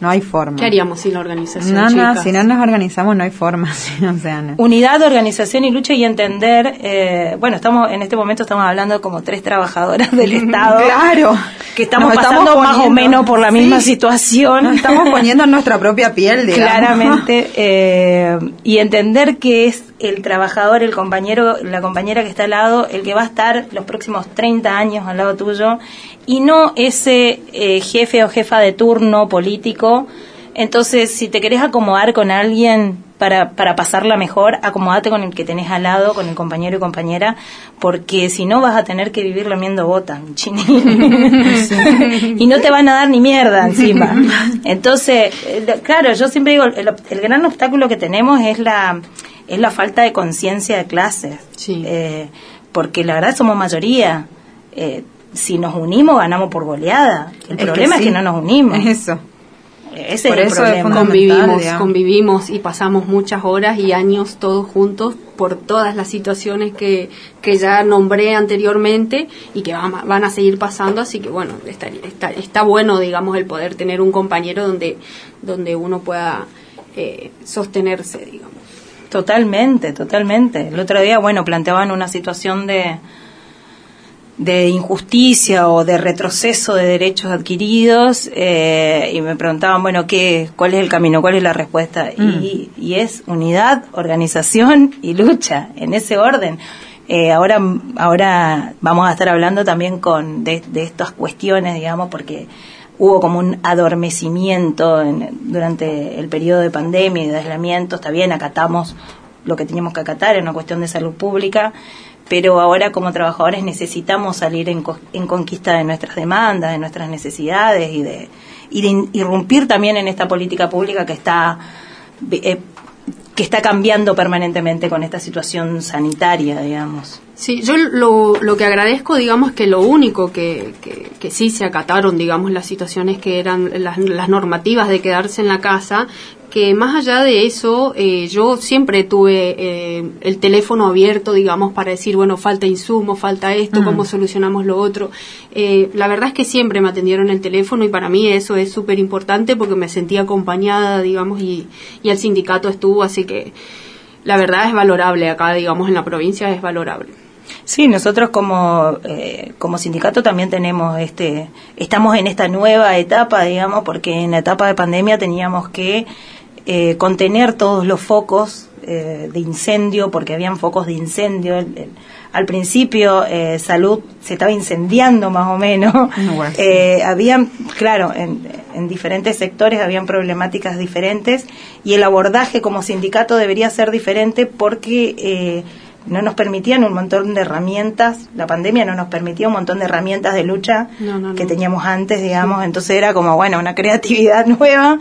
No hay forma. ¿Qué haríamos sin la organización, No, no, chicas? si no nos organizamos, no hay forma. (laughs) o sea, no. Unidad, organización y lucha y entender, eh, bueno, estamos en este momento estamos hablando como tres trabajadoras del (laughs) Estado Claro. que estamos Nos pasando más o menos por la misma sí, situación. Nos estamos (laughs) poniendo en nuestra propia piel, digamos. Claramente, eh, y entender que es el trabajador, el compañero, la compañera que está al lado, el que va a estar los próximos 30 años al lado tuyo, y no ese eh, jefe o jefa de turno político. Entonces, si te querés acomodar con alguien para, para pasarla mejor, acomodate con el que tenés al lado, con el compañero y compañera, porque si no vas a tener que vivir lamiendo botas, (laughs) y no te van a dar ni mierda encima. Entonces, eh, claro, yo siempre digo, el, el gran obstáculo que tenemos es la, es la falta de conciencia de clases. Sí. Eh, porque la verdad somos mayoría. Eh, si nos unimos, ganamos por goleada. El Es que problema es que no nos unimos. Eso. Ese Por es el eso es problema. convivimos, convivimos y pasamos muchas horas y años todos juntos por todas las situaciones que, que ya nombré anteriormente y que van, a- van a seguir pasando, así que bueno, está, está, está bueno, digamos, el poder tener un compañero donde, donde uno pueda eh, sostenerse, digamos. Totalmente, totalmente. El otro día, bueno, planteaban una situación de, de injusticia o de retroceso de derechos adquiridos eh, y me preguntaban, bueno, ¿qué, ¿cuál es el camino? ¿Cuál es la respuesta? Y, y es unidad, organización y lucha, en ese orden. Eh, ahora, ahora vamos a estar hablando también con de, de estas cuestiones, digamos, porque hubo como un adormecimiento en- durante el periodo de pandemia y de aislamiento. Está bien, acatamos lo que teníamos que acatar, es una cuestión de salud pública, pero ahora como trabajadores necesitamos salir en, co- en conquista de nuestras demandas, de nuestras necesidades y de, y de irrumpir también en esta política pública que está eh, que está cambiando permanentemente con esta situación sanitaria, digamos. Sí, yo lo, lo que agradezco, digamos, que lo único que, que, que sí se acataron, digamos, las situaciones que eran las normativas de quedarse en la casa, que más allá de eso, eh, yo siempre tuve eh, el teléfono abierto, digamos, para decir, bueno, falta insumo, falta esto, cómo solucionamos lo otro. Eh, la verdad es que siempre me atendieron el teléfono y para mí eso es súper importante porque me sentí acompañada, digamos, y, y el sindicato estuvo, así que la verdad es valorable acá, digamos, en la provincia es valorable. Sí, nosotros como, eh, como sindicato también tenemos este, estamos en esta nueva etapa, digamos, porque en la etapa de pandemia teníamos que eh, contener todos los focos eh, de incendio, porque habían focos de incendio. El- el- al principio, eh, salud se estaba incendiando más o menos. Bueno, (laughs) sí. Eh, habían, claro, en, en diferentes sectores habían problemáticas diferentes y el abordaje como sindicato debería ser diferente porque eh, no nos permitían un montón de herramientas, la pandemia no nos permitía un montón de herramientas de lucha No, no, que teníamos antes, digamos, entonces era como, bueno, una creatividad (laughs) nueva,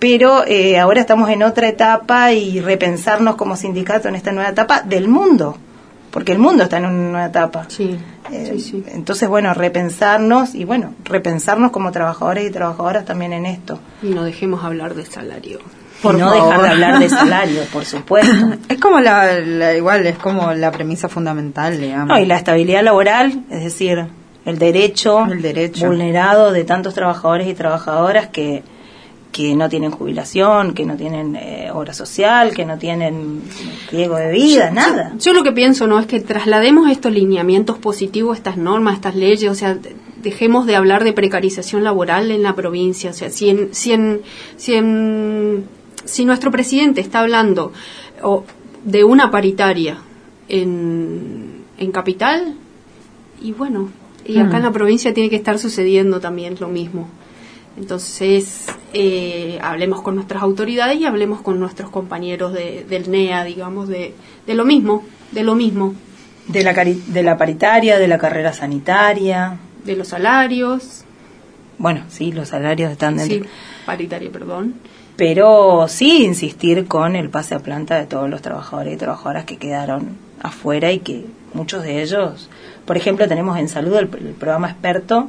pero eh, ahora estamos en otra etapa y repensarnos como sindicato en esta nueva etapa del mundo, porque el mundo está en una nueva etapa. Sí, Eh, sí, sí. Entonces, bueno, repensarnos y, bueno, repensarnos como trabajadores y trabajadoras también en esto. Y no dejemos hablar de salario. y no dejar de hablar de (laughs) salario, por supuesto. Es como la, la- igual, es como la premisa fundamental, digamos. No, y la estabilidad laboral, es decir, el derecho, El derecho. vulnerado de tantos trabajadores y trabajadoras que, que no tienen jubilación, que no tienen eh, obra social, que no tienen riesgo de vida, nada. Yo lo que pienso, ¿no? Es que traslademos estos lineamientos positivos, estas normas, estas leyes, o sea, de- dejemos de hablar de precarización laboral en la provincia. O sea, si en, si en, si en, si nuestro presidente está hablando o, de una paritaria en, en capital, y bueno, y acá en la provincia tiene que estar sucediendo también lo mismo. Entonces, eh, hablemos con nuestras autoridades y hablemos con nuestros compañeros de, del NEA, digamos, de, de lo mismo, de lo mismo, De la, cari- de la paritaria, de la carrera sanitaria. de los salarios, Bueno, sí, los salarios están dentro. sí, paritaria, perdón. Pero sí insistir con el pase a planta de todos los trabajadores y trabajadoras que quedaron afuera y que muchos de ellos, por ejemplo, tenemos en salud el, el programa experto.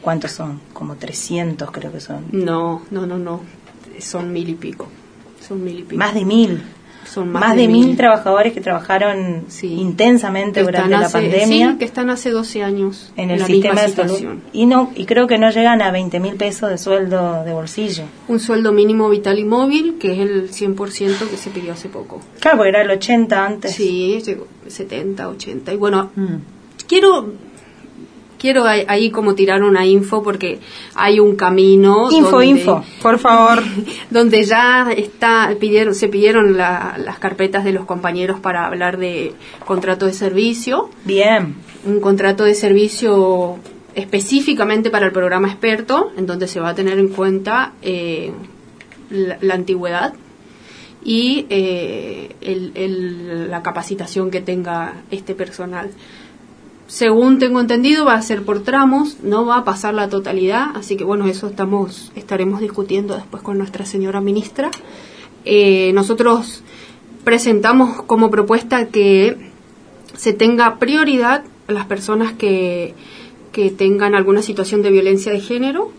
¿Cuántos son? Como 300 creo que son. No, no, no, no, son mil y pico, son mil y pico. Más de mil. Son Más, de, mil trabajadores que trabajaron Sí. intensamente Que durante la hace- pandemia Sí, que están hace 12 años en el la sistema de salud. Y, no, y creo que no llegan a 20 mil pesos de sueldo de bolsillo. Un sueldo mínimo vital y móvil, que es el 100% que se pidió hace poco. Claro, porque era el 80 antes. Sí, llegó 70, 80. Y bueno, Mm. quiero quiero ahí, como tirar una info porque hay un camino Info, donde, info. Por favor. (laughs) donde ya está pidieron se pidieron la- las carpetas de los compañeros para hablar de contrato de servicio Bien. un contrato de servicio específicamente para el programa experto, en donde se va a tener en cuenta eh, la, la antigüedad y eh, el- el- la capacitación que tenga este personal. Según tengo entendido, va a ser por tramos, no va a pasar la totalidad, así que bueno, eso estamos estaremos discutiendo después con nuestra señora ministra. Eh, nosotros presentamos como propuesta que se tenga prioridad a las personas que, que tengan alguna situación de violencia de género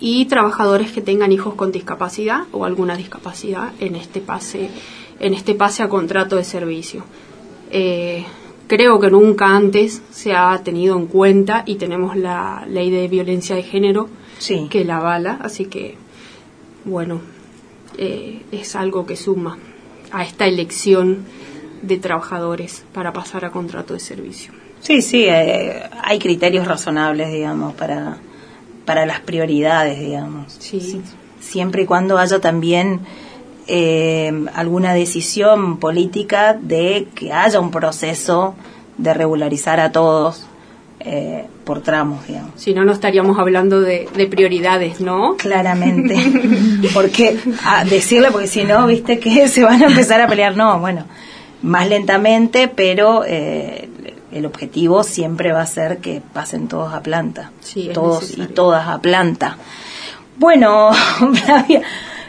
y trabajadores que tengan hijos con discapacidad o alguna discapacidad en este pase en este pase a contrato de servicio. Eh, creo que nunca antes se ha tenido en cuenta y tenemos la ley de violencia de género Sí. que la avala, así que bueno, eh, es algo que suma a esta elección de trabajadores para pasar a contrato de servicio. Sí, sí, eh, hay criterios razonables, digamos, para, para las prioridades, digamos. Sí. Siempre y cuando haya también eh, alguna decisión política de que haya un proceso de regularizar a todos eh, por tramos, digamos. Si no, no estaríamos hablando de, de prioridades, ¿no? Claramente. (laughs) porque a decirle, porque si no, viste que (laughs) se van a empezar a pelear. No, bueno, más lentamente, pero eh, el objetivo siempre va a ser que pasen todos a planta. Sí, es todos y todas a planta. Bueno, (laughs) Flavia,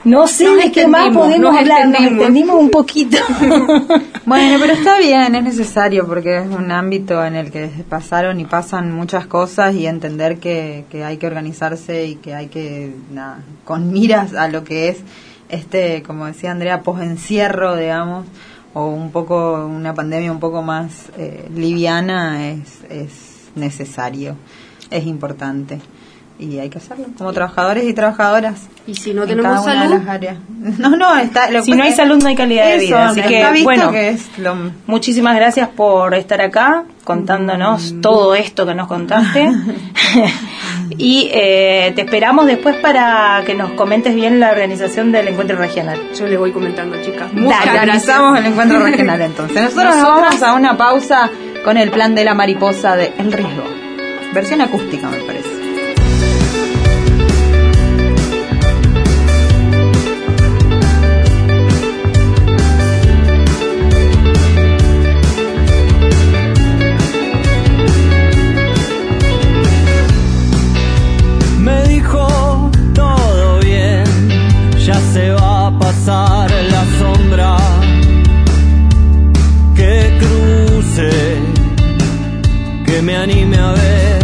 no sé Nos de qué más extendimos, podemos nos hablar, nos extendimos. extendimos un poquito. (laughs) Bueno, pero está bien, es necesario porque es un ámbito en el que pasaron y pasan muchas cosas y entender que, que hay que organizarse y que hay que, nada, con miras a lo que es este, como decía Andrea, posencierro, digamos, o un poco, una pandemia un poco más eh, liviana, es, es necesario, es importante. Y hay que hacerlo como trabajadores y trabajadoras. Y si no en tenemos cada una de salud, las áreas. No, no, está, lo Si no hay salud, no hay calidad de vida. Así que, bueno, que es lo, Muchísimas gracias por estar acá contándonos todo esto que nos contaste. (laughs) y eh, te esperamos después para que nos comentes bien la organización del encuentro regional. yo le voy comentando, chicas. Dale, Muchas gracias. Organizamos el encuentro regional entonces. (laughs) Nosotros nos Nosotras- vamos a una pausa con el plan de la mariposa de El Riesgo. Versión acústica, me parece. Pasar la sombra que cruce, que me anime a ver.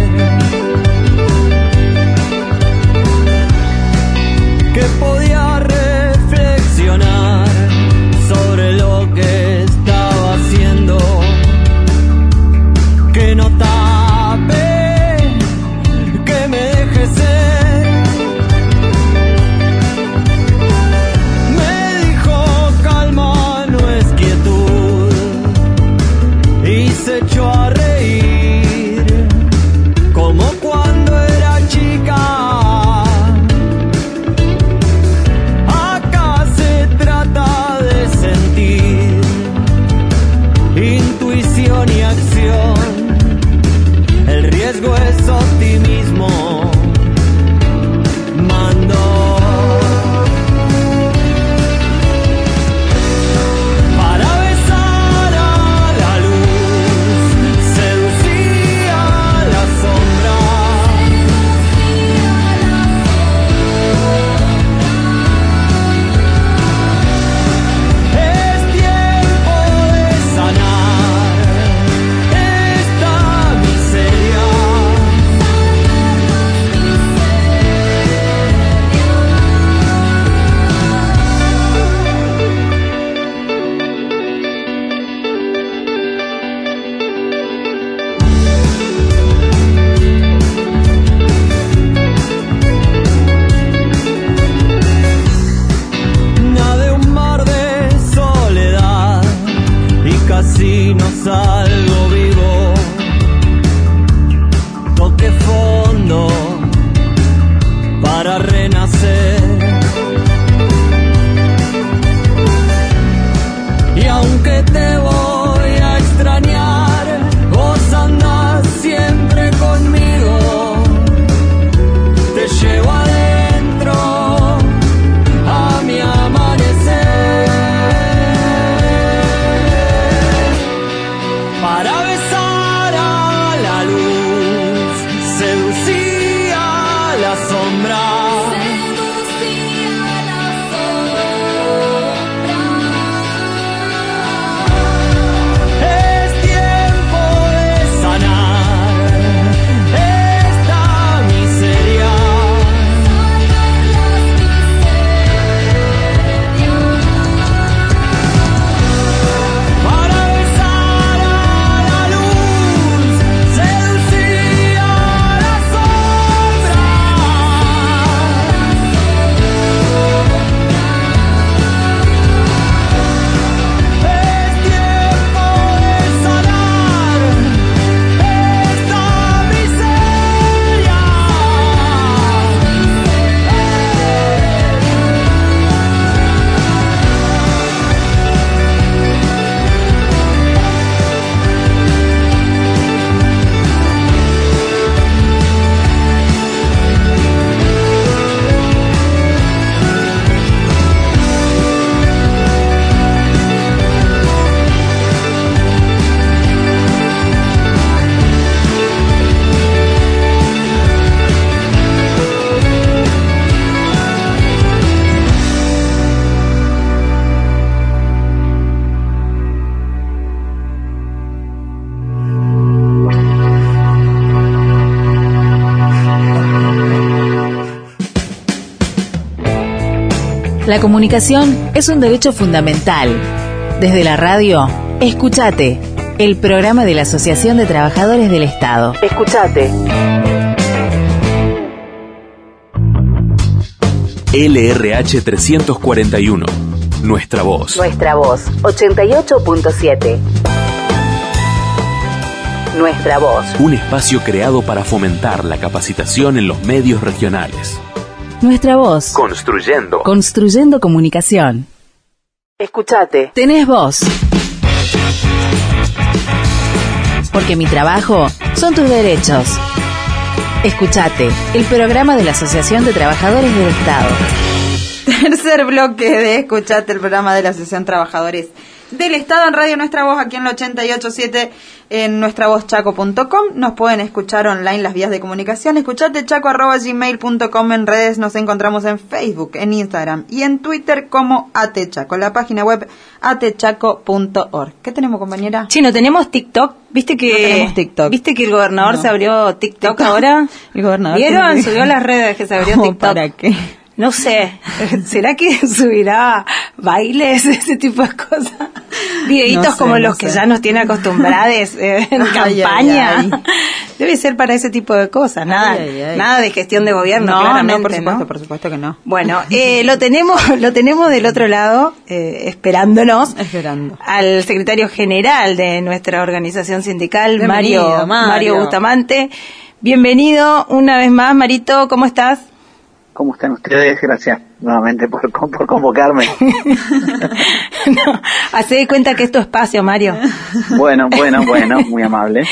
La comunicación es un derecho fundamental. Desde la radio, escúchate, el programa de la Asociación de Trabajadores del Estado. Escúchate. LRH 341. Nuestra voz. Nuestra voz, 88.7. Nuestra voz. Un espacio creado para fomentar la capacitación en los medios regionales. Nuestra voz. Construyendo. Construyendo comunicación. Escúchate. Tenés voz. Porque mi trabajo son tus derechos. Escúchate, el programa de la Asociación de Trabajadores del Estado. Tercer bloque de Escuchate, el programa de la Asociación Trabajadores del Estado en Radio Nuestra Voz, aquí en la 887 en nuestravozchaco.com. Nos pueden escuchar online las vías de comunicación. Escuchate chaco.gmail.com en redes. Nos encontramos en Facebook, en Instagram y en Twitter como atechaco. La página web atechaco.org. ¿Qué tenemos, compañera? Chino, tenemos TikTok. ¿Viste que, No tenemos TikTok. ¿Viste que el gobernador No. se abrió TikTok (laughs) ahora? El gobernador Subió a las redes que se abrió (laughs) ¿Cómo TikTok. ¿Para qué? No sé, (laughs) ¿será que (laughs) subirá bailes, (laughs) ese tipo de cosas? Videitos No sé, como no los que sé. ya nos tiene acostumbrados eh, en Ay, campaña. ay, ay. Debe ser para ese tipo de cosas, nada, nada de gestión de gobierno, No, claramente, no, por supuesto, ¿no? por supuesto que no. Bueno, eh, lo tenemos, lo tenemos del otro lado, eh, esperándonos. Esperando. Al secretario general de nuestra organización sindical, Mario, Mario. Mario Bustamante. Bienvenido una vez más, Marito, ¿cómo estás? ¿Cómo están ustedes? Gracias nuevamente por, por convocarme. (laughs) no, hacé de cuenta que es tu espacio, Mario. Bueno, bueno, (laughs) bueno, muy amable.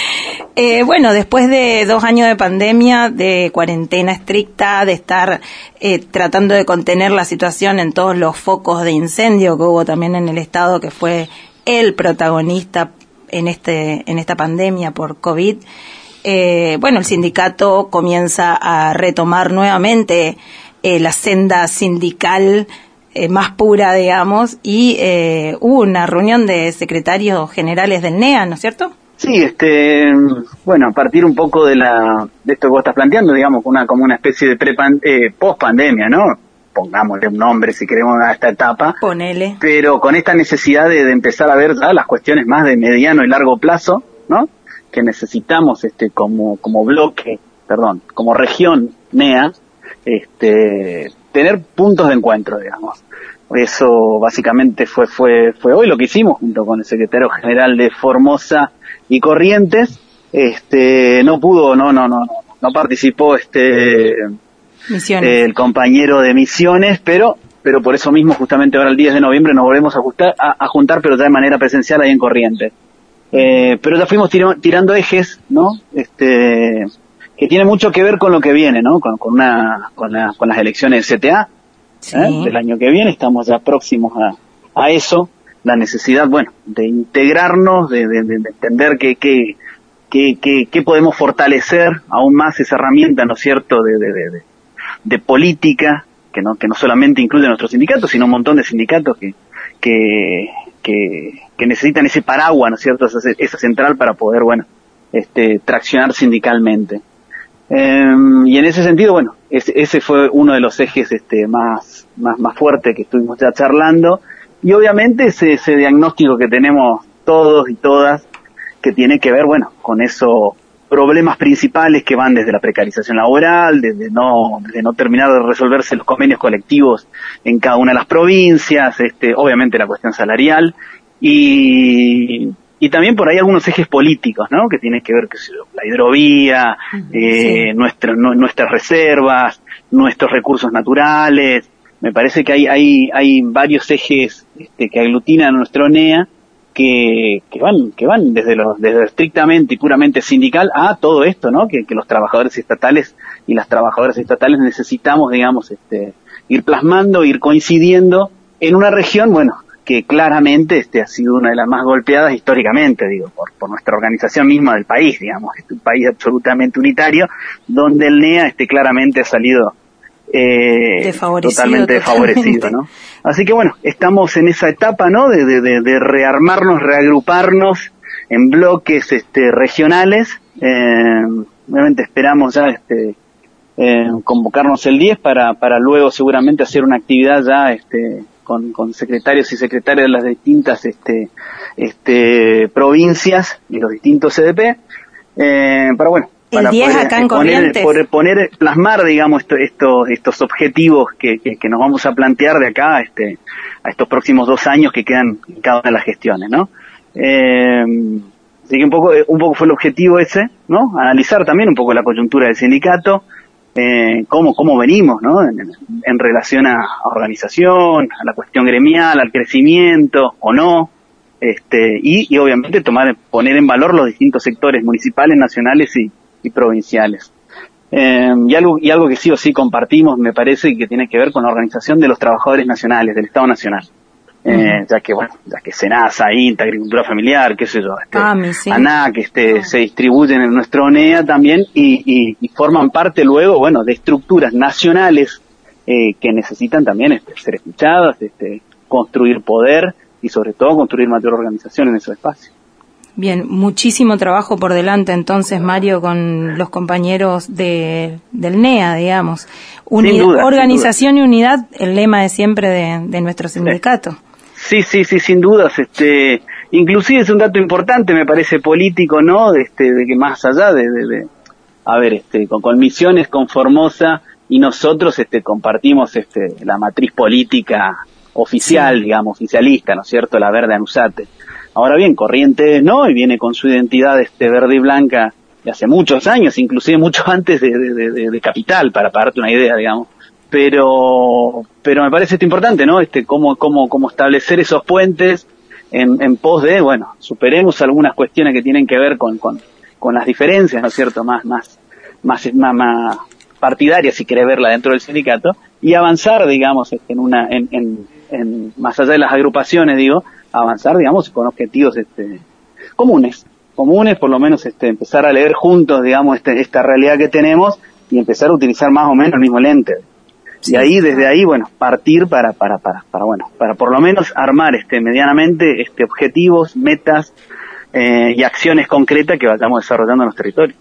Eh, bueno, después de dos años de pandemia, de cuarentena estricta, de estar eh, tratando de contener la situación en todos los focos de incendio que hubo también en el Estado, que fue el protagonista en, este, en esta pandemia por COVID, eh, bueno, el sindicato comienza a retomar nuevamente eh, la senda sindical eh, más pura, digamos, y eh, hubo una reunión de secretarios generales del NEA, ¿no es cierto? Sí, este, bueno, a partir un poco de la de esto que vos estás planteando, digamos, una como una especie de pre eh, post pandemia, ¿no? Pongámosle un nombre si queremos a esta etapa, Ponele. pero con esta necesidad de, de empezar a ver ya las cuestiones más de mediano y largo plazo, ¿no? Que necesitamos este como como bloque, perdón, como región NEA, este tener puntos de encuentro, digamos. Eso básicamente fue fue fue hoy lo que hicimos junto con el secretario general de Formosa y Corrientes. Este no pudo, no no no no, no participó este Misiones. el compañero de misiones, pero pero por eso mismo justamente ahora el 10 de noviembre nos volvemos a, ajustar, a, a juntar, pero ya de manera presencial ahí en Corrientes. Eh, pero ya fuimos tiro- tirando ejes, ¿no? Este, que tiene mucho que ver con lo que viene, ¿no? Con, con una, con, la- con las elecciones del CTA Sí. ¿eh? del año que viene, estamos ya próximos a, a eso, la necesidad, bueno, de integrarnos, de, de- de- de entender que, que, que, que- que podemos fortalecer aún más esa herramienta, ¿no es cierto?, de, de, de- de- de política, que no, que no solamente incluye nuestros sindicatos, sino un montón de sindicatos que, que, que, que necesitan ese paraguas, ¿no es cierto?, esa, central para poder, bueno, este, traccionar sindicalmente. Eh, y en ese sentido, bueno, ese, ese fue uno de los ejes este, más, más, más fuerte que estuvimos ya charlando. Y obviamente ese, ese diagnóstico que tenemos todos y todas, que tiene que ver, bueno, con esos problemas principales que van desde la precarización laboral, desde no, desde no terminar de resolverse los convenios colectivos en cada una de las provincias, este, obviamente la cuestión salarial, y, y también por ahí algunos ejes políticos, ¿no? Que tienen que ver con la hidrovía, eh, nuestra- nu- nuestras reservas, nuestros recursos naturales. Me parece que hay, hay, hay varios ejes este, que aglutinan a nuestro NEA que, que van, que van desde lo, desde lo estrictamente y puramente sindical a todo esto, ¿no? Que, que los trabajadores estatales y las trabajadoras estatales necesitamos, digamos, este, ir plasmando, ir coincidiendo en una región, bueno, que claramente este ha sido una de las más golpeadas históricamente, digo, por, por nuestra organización misma del país, digamos, es un país absolutamente unitario, donde el NEA este claramente ha salido eh, Desfavorecido totalmente desfavorecido, totalmente. ¿no? Así que bueno, estamos en esa etapa, ¿no? De, de, de, de rearmarnos, reagruparnos en bloques este, regionales. Eh, obviamente esperamos ya este, eh, convocarnos el 10 para, para luego seguramente hacer una actividad ya este, con, con secretarios y secretarias de las distintas este, este, provincias y los distintos CDP, eh, para bueno, El para 10 poder, acá en eh, poner, poder- poner, plasmar, digamos, esto- estos, estos objetivos que, que, que nos vamos a plantear de acá este, a estos próximos dos años que quedan en cada una de las gestiones, ¿no? Eh, así que un poco, un poco fue el objetivo ese, ¿no? Analizar también un poco la coyuntura del sindicato, eh, cómo, cómo venimos, ¿no? En, relación a, organización, a la cuestión gremial, al crecimiento o no, este, y, y obviamente tomar, poner en valor los distintos sectores municipales, nacionales y, provinciales. Eh, y algo, y algo que sí o sí compartimos, me parece que tiene que ver con la organización de los trabajadores nacionales, del Estado Nacional. Eh, ya que bueno, ya que Senasa, INTA, Agricultura Familiar, qué sé yo, este, AMI, sí. ANAC, este, se distribuyen en nuestro ONEA también y, y- y forman parte luego, bueno, de estructuras nacionales eh, que necesitan también este, ser escuchadas, este, construir poder y sobre todo construir mayor organización en esos espacios. Bien, muchísimo trabajo por delante entonces, Mario, con los compañeros de, del NEA, digamos. Uni- duda, sin organización y unidad, el lema de siempre de, de nuestro sindicato. Sí, sí, sí, sin dudas. Este, inclusive es un dato importante, me parece político, ¿no? De, este, de que más allá de, de, de- a ver, este, con, con misiones, con Formosa y nosotros, este, compartimos, este, la matriz política oficial, digamos, oficialista, ¿no es cierto? La verde Anusate. Ahora bien, Corrientes no, y viene con su identidad, este, verde y blanca de hace muchos años, inclusive mucho (laughs) antes de, de, de- de- de Capital, para, para darte una idea, digamos pero pero me parece esto importante no este cómo cómo cómo establecer esos puentes en, en pos de bueno superemos algunas cuestiones que tienen que ver con con, con las diferencias no es cierto más más más más, partidarias si querés verla dentro del sindicato y avanzar digamos este, en una en, en, en- más allá de las agrupaciones digo avanzar digamos con objetivos este comunes comunes por lo menos este empezar a leer juntos digamos este, esta realidad que tenemos y empezar a utilizar más o menos el mismo lente y ahí desde ahí bueno partir para para para para bueno para por lo menos armar este medianamente este objetivos metas eh, y acciones concretas que vayamos desarrollando en los territorios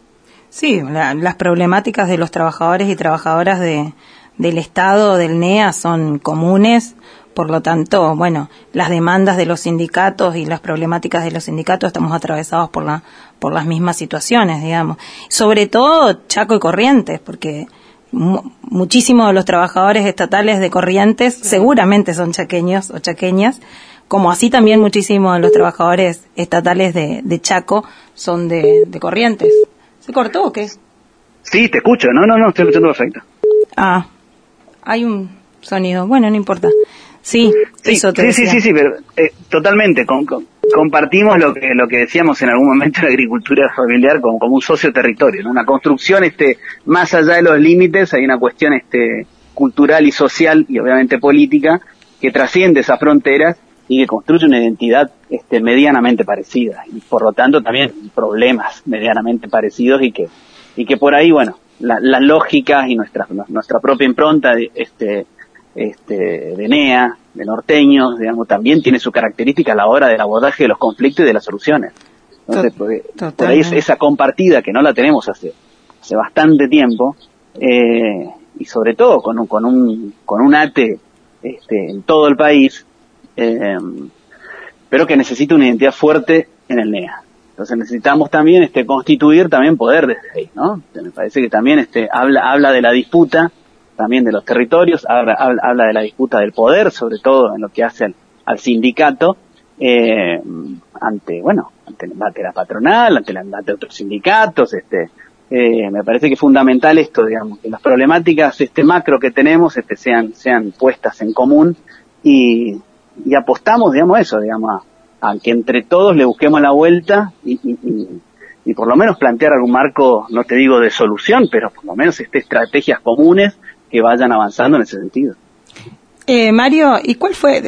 Sí, la- las problemáticas de los trabajadores y trabajadoras de, del Estado, del NEA, son comunes. Por lo tanto, bueno, las demandas de los sindicatos y las problemáticas de los sindicatos estamos atravesados por, la, por las mismas situaciones, digamos. Sobre todo Chaco y Corrientes, porque muchísimos de los trabajadores estatales de Corrientes seguramente son chaqueños o chaqueñas, como así también muchísimos de los trabajadores estatales de, de Chaco son de, de Corrientes. ¿Se cortó o qué? sí te escucho no no no estoy escuchando perfecto Ah, hay un sonido. Bueno, no importa. Sí, Sí, eso te sí, sí, sí, sí, pero eh, totalmente. con- con- compartimos lo que lo que decíamos en algún momento en la agricultura familiar como, como un socio territorio, ¿no? una construcción este más allá de los límites, hay una cuestión este cultural y social y obviamente política que trasciende esas fronteras y que construye una identidad este medianamente parecida y por lo tanto también problemas medianamente parecidos y que y que por ahí bueno la- las lógicas y nuestra nuestra propia impronta de, este este, de NEA, de norteños, digamos, también tiene su característica a la hora del abordaje de los conflictos y de las soluciones. Entonces, por ahí es- esa compartida que no la tenemos hace, hace bastante tiempo, eh, y sobre todo con un, con un, con un ATE este, en todo el país, eh, pero que necesita una identidad fuerte en el NEA. Entonces necesitamos también este constituir también poder desde ahí, ¿no? Me parece que también este habla habla de la disputa también de los territorios, habla, habla, de la disputa del poder, sobre todo en lo que hace al, al sindicato, eh, ante, bueno, ante, ante la patronal, ante, la, ante otros sindicatos, este, eh, me parece que es fundamental esto, digamos, que las problemáticas este macro que tenemos este, sean, sean puestas en común y, y apostamos, digamos, eso, digamos, a, a que entre todos le busquemos la vuelta y, y, y, y por lo menos plantear algún marco, no te digo de solución, pero por lo menos este, estrategias comunes que vayan avanzando en ese sentido. Eh, Mario, ¿y cuál fue,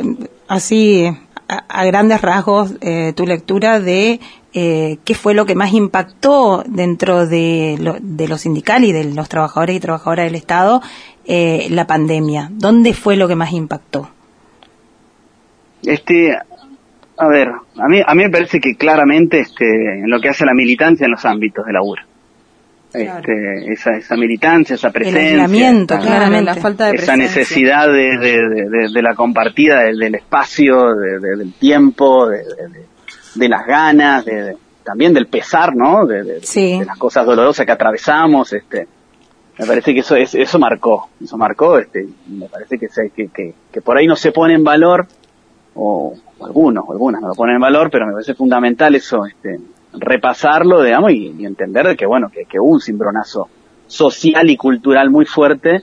así, a, a grandes rasgos, eh, tu lectura de eh, qué fue lo que más impactó dentro de lo, de lo sindical y de los trabajadores y trabajadoras del Estado eh, la pandemia? ¿Dónde fue lo que más impactó? Este, a ver, a mí, a mí me parece que claramente este, en lo que hace la militancia en los ámbitos de laburo. Este, esa, esa militancia, esa presencia, aislamiento, esa- claramente. la falta de esa presencia. necesidad de, de- de- de- de la compartida del, del espacio, de- de- del tiempo, de, de- de- de las ganas, de, de- también del pesar, ¿no? De, de- Sí. de las cosas dolorosas que atravesamos, este. Me parece que eso es, eso marcó, eso marcó, este, me parece que, se- que, que, que por ahí no se pone en valor, o, o algunos, o algunas no lo ponen en valor, pero me parece fundamental eso, este, repasarlo, digamos, y, y entender de que, bueno, que, que hubo un cimbronazo social y cultural muy fuerte,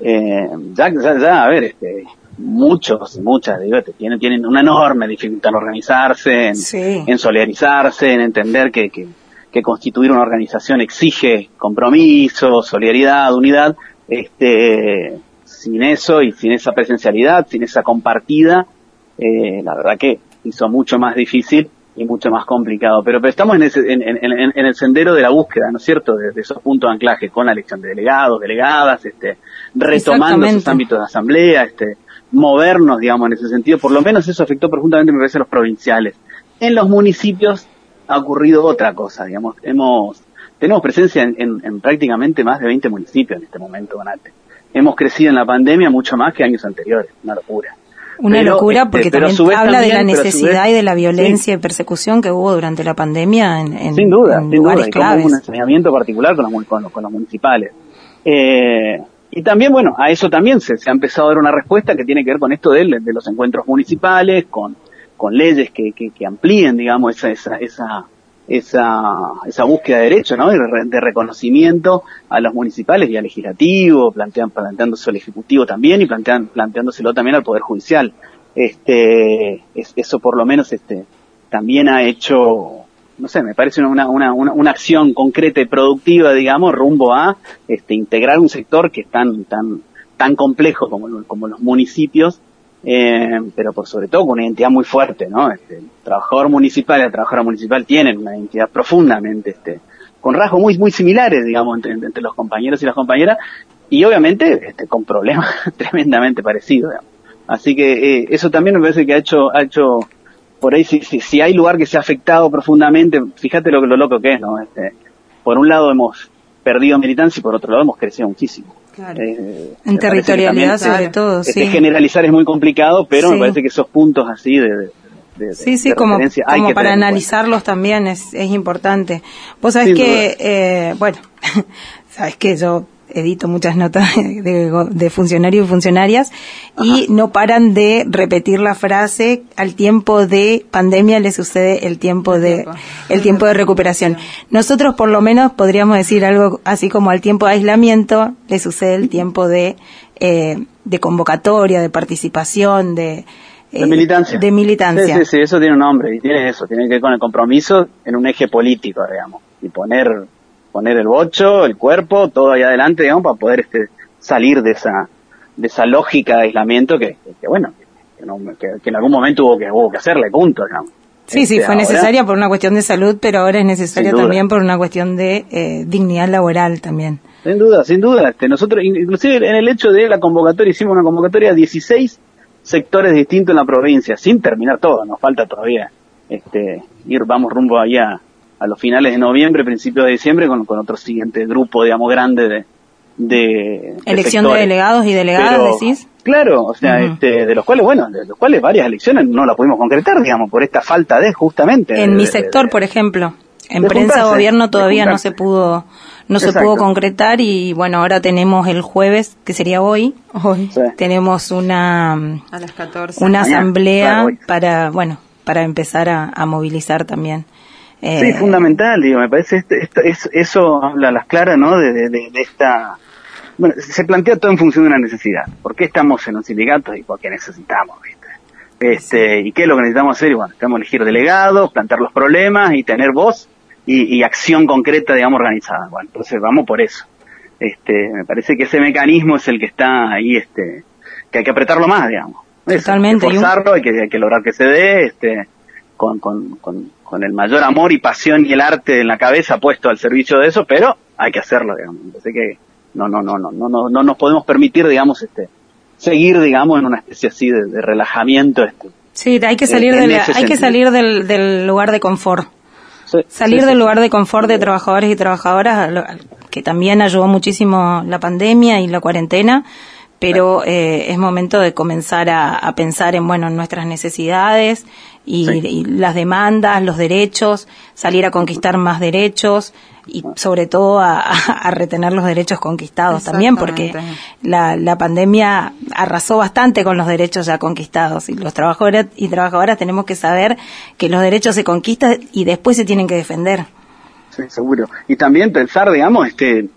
eh, ya, ya, ya, a ver, este, muchos y muchas, digo, te- tienen, tienen una enorme dificultad en organizarse, en, Sí. en solidarizarse, en entender que, que, que constituir una organización exige compromiso, solidaridad, unidad, este, sin eso y sin esa presencialidad, sin esa compartida, eh, la verdad que hizo mucho más difícil y mucho más complicado. Pero, pero estamos en, ese- en, en- en- en el sendero de la búsqueda, ¿no es cierto?, de, de esos puntos de anclaje con la elección de delegados, delegadas, este, retomando esos ámbitos de asamblea, este, movernos, digamos, en ese sentido. Por lo menos eso afectó profundamente, me parece, a los provinciales. En los municipios ha ocurrido otra cosa, digamos. Hemos, tenemos presencia en, en- en prácticamente más de 20 municipios en este momento, Donate. Hemos crecido en la pandemia mucho más que años anteriores, una locura. Una Pero, locura este, porque también habla de la necesidad vez- y de la violencia y persecución que hubo durante la pandemia en, en- sin duda, en sin duda, y como un enseñamiento particular con los, con los, con los municipales. Eh, y también, bueno, a eso también se, se ha empezado a dar una respuesta que tiene que ver con esto de, de los encuentros municipales, con, con leyes que, que, que amplíen, digamos, esa, esa, esa, esa, esa búsqueda de derechos, ¿no? De, re- de reconocimiento a los municipales y al legislativo, plantean, planteándose al ejecutivo también y plantean, planteándoselo también al poder judicial. Este, es- eso por lo menos, este, también ha hecho, no sé, me parece una, una, una, una acción concreta y productiva, digamos, rumbo a este, integrar un sector que es tan, tan, tan complejo como, como los municipios, eh, pero por sobre todo con una identidad muy fuerte, ¿no? Este, el trabajador municipal y la trabajadora municipal tienen una identidad profundamente, este, con rasgos muy, muy similares, digamos, entre, entre los compañeros y las compañeras, y obviamente, este, con problemas (laughs) tremendamente parecidos, digamos. Así que eh, eso también me parece que ha hecho, ha hecho por ahí si, si, si hay lugar que se ha afectado profundamente, fíjate lo, lo loco que es, ¿no? Este, por un lado hemos perdido militancia y por otro lado hemos crecido muchísimo. Claro. Eh, En territorialidad sobre todo, este, sí. generalizar es muy complicado, pero Sí. me parece que esos puntos así de, de, de- Sí, sí, como, como para analizarlos también es, es importante. Vos sabés Sin que, eh, bueno, (laughs) sabés que yo edito muchas notas de, go- de funcionarios y funcionarias y no paran de repetir la frase al tiempo de pandemia le sucede el tiempo de el tiempo de recuperación. (laughs) Nosotros por lo menos podríamos decir algo así como al tiempo de aislamiento le sucede el tiempo de eh, de convocatoria, de participación, de De eh, militancia. de militancia. Sí, sí, sí, eso tiene un nombre y tiene eso, tiene que ver con el compromiso en un eje político, digamos, y poner poner el bocho, el cuerpo, todo ahí adelante, digamos, para poder este salir de esa de esa lógica de aislamiento que, que, bueno, que, no- que- que en algún momento hubo que hubo que hacerle, punto, digamos. Sí, sí, Este, fue ahora- necesaria por una cuestión de salud, pero ahora es necesaria también por una cuestión de eh, dignidad laboral también. Sin duda, sin duda. Este, nosotros, in- inclusive en el hecho de la convocatoria, hicimos una convocatoria a 16 sectores distintos en la provincia, sin terminar todo, nos falta todavía este, ir, vamos rumbo allá a los finales de noviembre, principios de diciembre, con, con otro siguiente grupo, digamos, grande de... de Elección de delegados y delegadas, Pero, decís. Claro, o sea, este, de los cuales, bueno, de los cuales varias elecciones no la pudimos concretar, digamos, por esta falta de, justamente. En de- mi sector, de- por ejemplo, en prensa gobierno todavía no se pudo no se pudo concretar y bueno, ahora tenemos el jueves, que sería hoy, hoy Sí. tenemos una A las 14. una Mañana, asamblea claro, para, bueno, para empezar a, a movilizar también. Sí, Eh, fundamental, digo, me parece este, esto- es, eso habla a las claras, ¿no? De, de, esta... Bueno, se plantea todo en función de una necesidad. ¿Por qué estamos en un sindicato y por qué necesitamos, viste? Este, ¿Y qué es lo que necesitamos hacer? Y bueno, necesitamos elegir delegados, plantear los problemas y tener voz y, y acción concreta, digamos, organizada. Bueno, entonces vamos por eso. Este, me parece que ese mecanismo es el que está ahí, este, que hay que apretarlo más, digamos. Eso, Totalmente, Hay que forzarlo, hay que, hay que lograr que se dé, este, con, con, con, con el mayor amor y pasión y el arte en la cabeza puesto al servicio de eso, pero hay que hacerlo, digamos. Así que no, no, no, no, no, no, no nos podemos permitir, digamos, este, seguir, digamos, en una especie así de, de relajamiento, este. Sí, hay que salir, en de la- hay que salir del, del lugar de confort. Sí, Salir sí, del lugar de confort de trabajadores y trabajadoras lo- que también ayudó muchísimo la pandemia y la cuarentena, pero eh, es momento de comenzar a, a pensar en bueno en nuestras necesidades y, y las demandas, los derechos, salir a conquistar más derechos y sobre todo a, (laughs) a retener los derechos conquistados también, porque la, la pandemia arrasó bastante con los derechos ya conquistados y los trabajadores y trabajadoras tenemos que saber que los derechos se conquistan y después se tienen que defender. Sí, seguro. Y también pensar, digamos, este,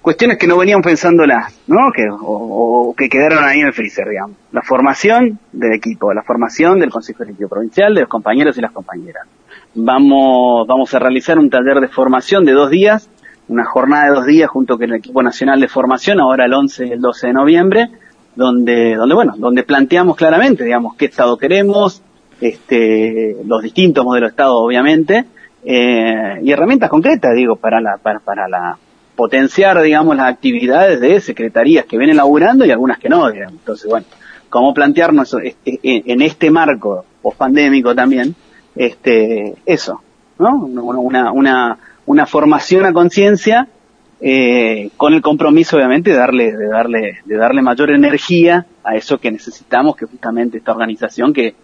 cuestiones que no venían pensándolas, ¿no? Que, o, que quedaron ahí en el freezer, digamos. La formación del equipo, la formación del Consejo Ejecutivo Provincial, de los compañeros y las compañeras. Vamos, vamos a realizar un taller de formación de dos días, una jornada de dos días junto con el equipo nacional de formación, ahora el 11 y el 12 de noviembre, donde, donde bueno, donde planteamos claramente, digamos, qué Estado queremos, este, los distintos modelos de Estado, obviamente, eh, y herramientas concretas, digo, para la, para, para la potenciar, digamos, las actividades de secretarías que vienen laburando y algunas que no, digamos. Entonces, bueno, cómo plantearnos en este marco pospandémico también, este, eso, ¿no? Una, una, una formación a conciencia, eh, con el compromiso, obviamente, de darle, de darle, de darle mayor energía a eso que necesitamos, que justamente esta organización que,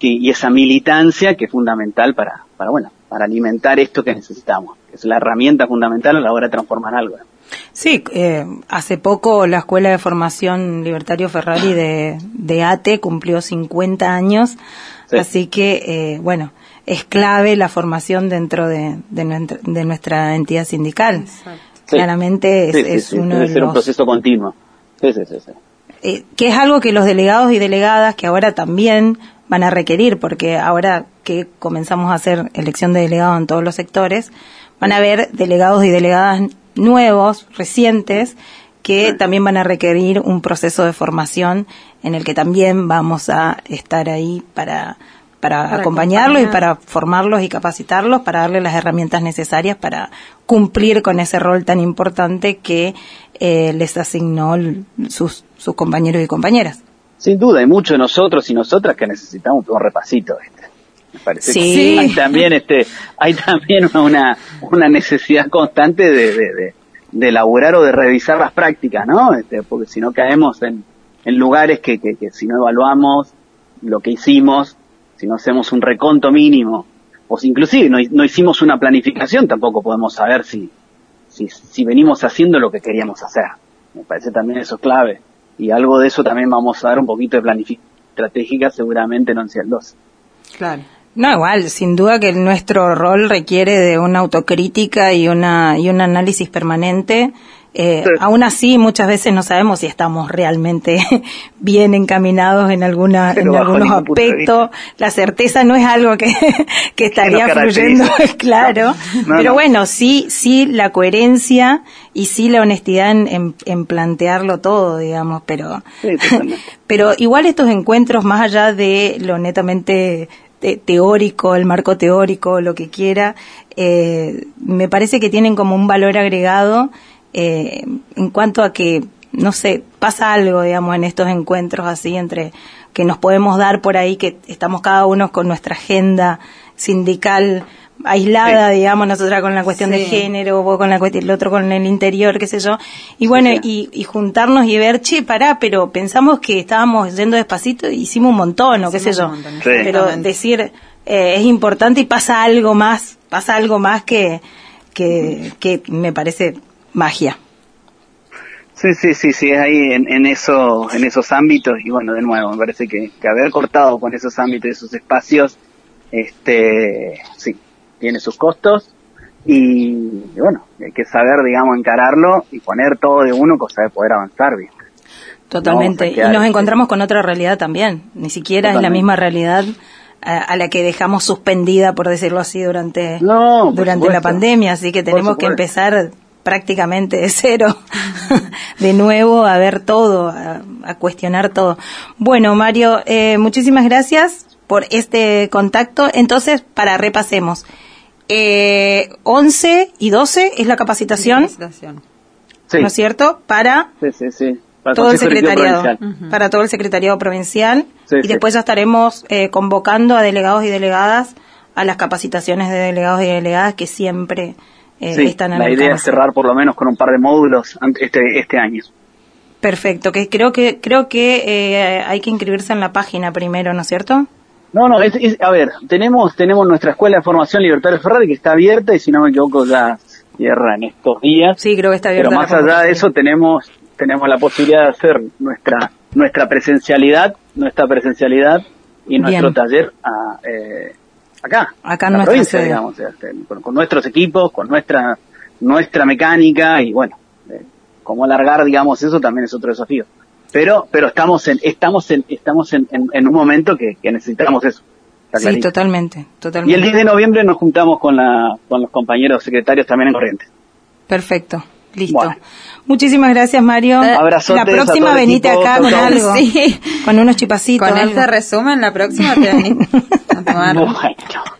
que, y esa militancia que es fundamental para, para, bueno, para alimentar esto que necesitamos, que es la herramienta fundamental a la hora de transformar algo. Sí, eh, hace poco la Escuela de Formación Libertario Ferrari de, de ATE cumplió 50 años, Sí. así que, eh, bueno, es clave la formación dentro de, de, nuestra, de nuestra entidad sindical. Sí. Claramente es, Sí, sí, es sí, uno debe de ser un proceso continuo. Sí, sí, sí, sí. eh, que es algo que los delegados y delegadas que ahora también van a requerir, porque ahora que comenzamos a hacer elección de delegados en todos los sectores, van a haber delegados y delegadas nuevos, recientes, que Sí. también van a requerir un proceso de formación en el que también vamos a estar ahí para, para, Para acompañarlos y para formarlos y capacitarlos, para darles las herramientas necesarias para cumplir con ese rol tan importante que eh, les asignó sus, sus compañeros y compañeras. Sin duda, hay muchos de nosotros y nosotras que necesitamos un repasito. ¿viste? Me parece Sí. que hay también, este, hay también una, una necesidad constante de, de, de, de elaborar o de revisar las prácticas, ¿no? Este, porque si no caemos en, en lugares que, que, que si no evaluamos lo que hicimos, si no hacemos un reconto mínimo, o si inclusive no, no hicimos una planificación, tampoco podemos saber si, si, si venimos haciendo lo que queríamos hacer. Me parece también eso es clave. Y algo de eso también vamos a dar un poquito de planificación estratégica seguramente en 11 al 12. Claro. No, igual, sin duda que nuestro rol requiere de una autocrítica y una y un análisis permanente. Eh, Sí. Aún así, muchas veces no sabemos si estamos realmente (laughs) bien encaminados en alguna en algunos aspectos. La certeza no es algo que, (laughs) que estaría nos fluyendo, (laughs) claro. No, Pero no. bueno, sí, sí la coherencia y sí la honestidad en, en- en plantearlo todo, digamos. Pero Sí, pero igual estos encuentros, más allá de lo netamente te- teórico, el marco teórico, lo que quiera, eh, me parece que tienen como un valor agregado eh, en cuanto a que, no sé, pasa algo, digamos, en estos encuentros así entre que nos podemos dar por ahí, que estamos cada uno con nuestra agenda sindical aislada, digamos, nosotras con la cuestión de género, vos con la cuestión, el otro con el interior, qué sé yo. Y bueno, sí. y, y juntarnos y ver, che, pará, pero pensamos que estábamos yendo despacito y hicimos un montón, o qué sé yo. un montón, Sí. Pero decir, eh, es importante y pasa algo más, pasa algo más que, que, que me parece magia. Sí, sí, sí, sí, es ahí en, en, eso, en esos ámbitos y bueno, de nuevo, me parece que, que haber cortado con esos ámbitos, esos espacios, este, sí, tiene sus costos y, y bueno, hay que saber, digamos, encararlo y poner todo de uno, cosa de poder avanzar, ¿viste? Totalmente. Y nos encontramos con otra realidad también. Ni siquiera es la misma realidad a, a la que dejamos suspendida, por decirlo así, durante, No, durante la pandemia. Así que tenemos que empezar prácticamente de cero, (laughs) de nuevo, a ver todo, a, a cuestionar todo. Bueno, Mario, eh, muchísimas gracias por este contacto. Entonces, para repasemos. Eh, 11 y 12 es la capacitación, Capacitación. Sí, ¿no es cierto? Para sí, sí, sí. Para todo el secretariado, Provincial. para todo el secretariado provincial Sí, y sí. después ya estaremos eh, convocando a delegados y delegadas a las capacitaciones de delegados y delegadas que siempre eh, Sí, están al la idea es cerrar por lo menos con un par de módulos este, este año. Perfecto, que creo que creo que eh, hay que inscribirse en la página primero, ¿no es cierto? No, no, es, es- a ver, tenemos tenemos nuestra escuela de formación Libertario Ferrari que está abierta y si no me equivoco ya cierra en estos días. Sí, creo que está abierta. Pero más allá de eso tenemos tenemos la posibilidad de hacer nuestra nuestra presencialidad, nuestra presencialidad y nuestro Bien. taller a, eh, acá, Acá en la nuestra provincia, sede. digamos, este, con, con nuestros equipos, con nuestra nuestra mecánica y bueno, eh, cómo alargar, digamos, eso también es otro desafío. Pero pero estamos en estamos en estamos en, en- en un momento que, que necesitamos eso. Sí, clarito. totalmente, Y el totalmente. 10 de noviembre nos juntamos con la con los compañeros secretarios también en Corrientes. Perfecto, listo. Bueno. Muchísimas gracias, Mario. Abrazotes la próxima venite equipo. acá con Chau, chau. algo, Sí. con unos chipacitos. Con algo. este resumen, la próxima te venís (laughs) a tomar. Bueno.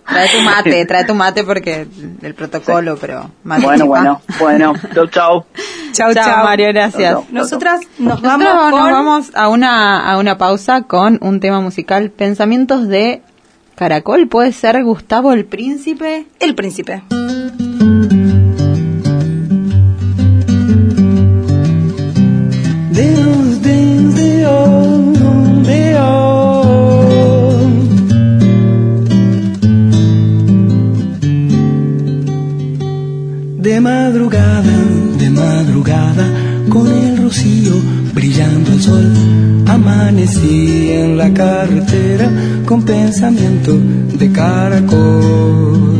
Trae tu mate, trae tu mate porque el protocolo, pero mate Bueno, chipa. bueno, bueno. Chau, chau. Chau, Chao, chau. Mario, gracias. Chau, chau. Nosotras nos Nosotros vamos nos con... vamos a una, a una pausa con un tema musical, Pensamientos de Caracol, puede ser Gustavo el Príncipe. El Príncipe. De madrugada, de madrugada, con el rocío brillando el sol, amanecí en la carretera con pensamiento de caracol.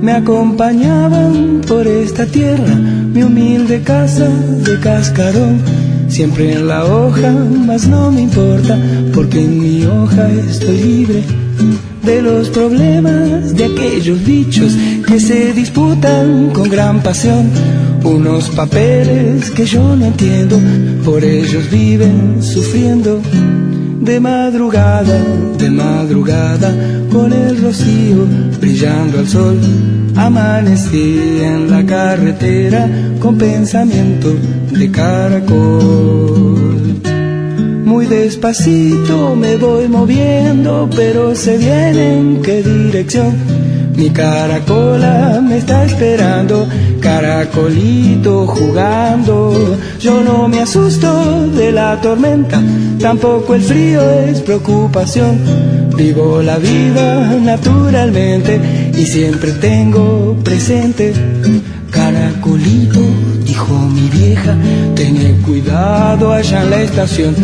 Me acompañaban por esta tierra mi humilde casa de cascarón. Siempre en la hoja, mas no me importa, porque en mi hoja estoy libre de los problemas de aquellos bichos que se disputan con gran pasión. Unos papeles que yo no entiendo, por ellos viven sufriendo. De madrugada, de madrugada, con el rocío brillando al sol, amanecí en la carretera con pensamiento de caracol. Despacito me voy moviendo, pero sé bien en qué dirección. Mi caracola me está esperando, caracolito jugando. Yo no me asusto de la tormenta, tampoco el frío es preocupación. Vivo la vida naturalmente y siempre tengo presente. Caracolito, dijo mi vieja, tené cuidado allá en la estación.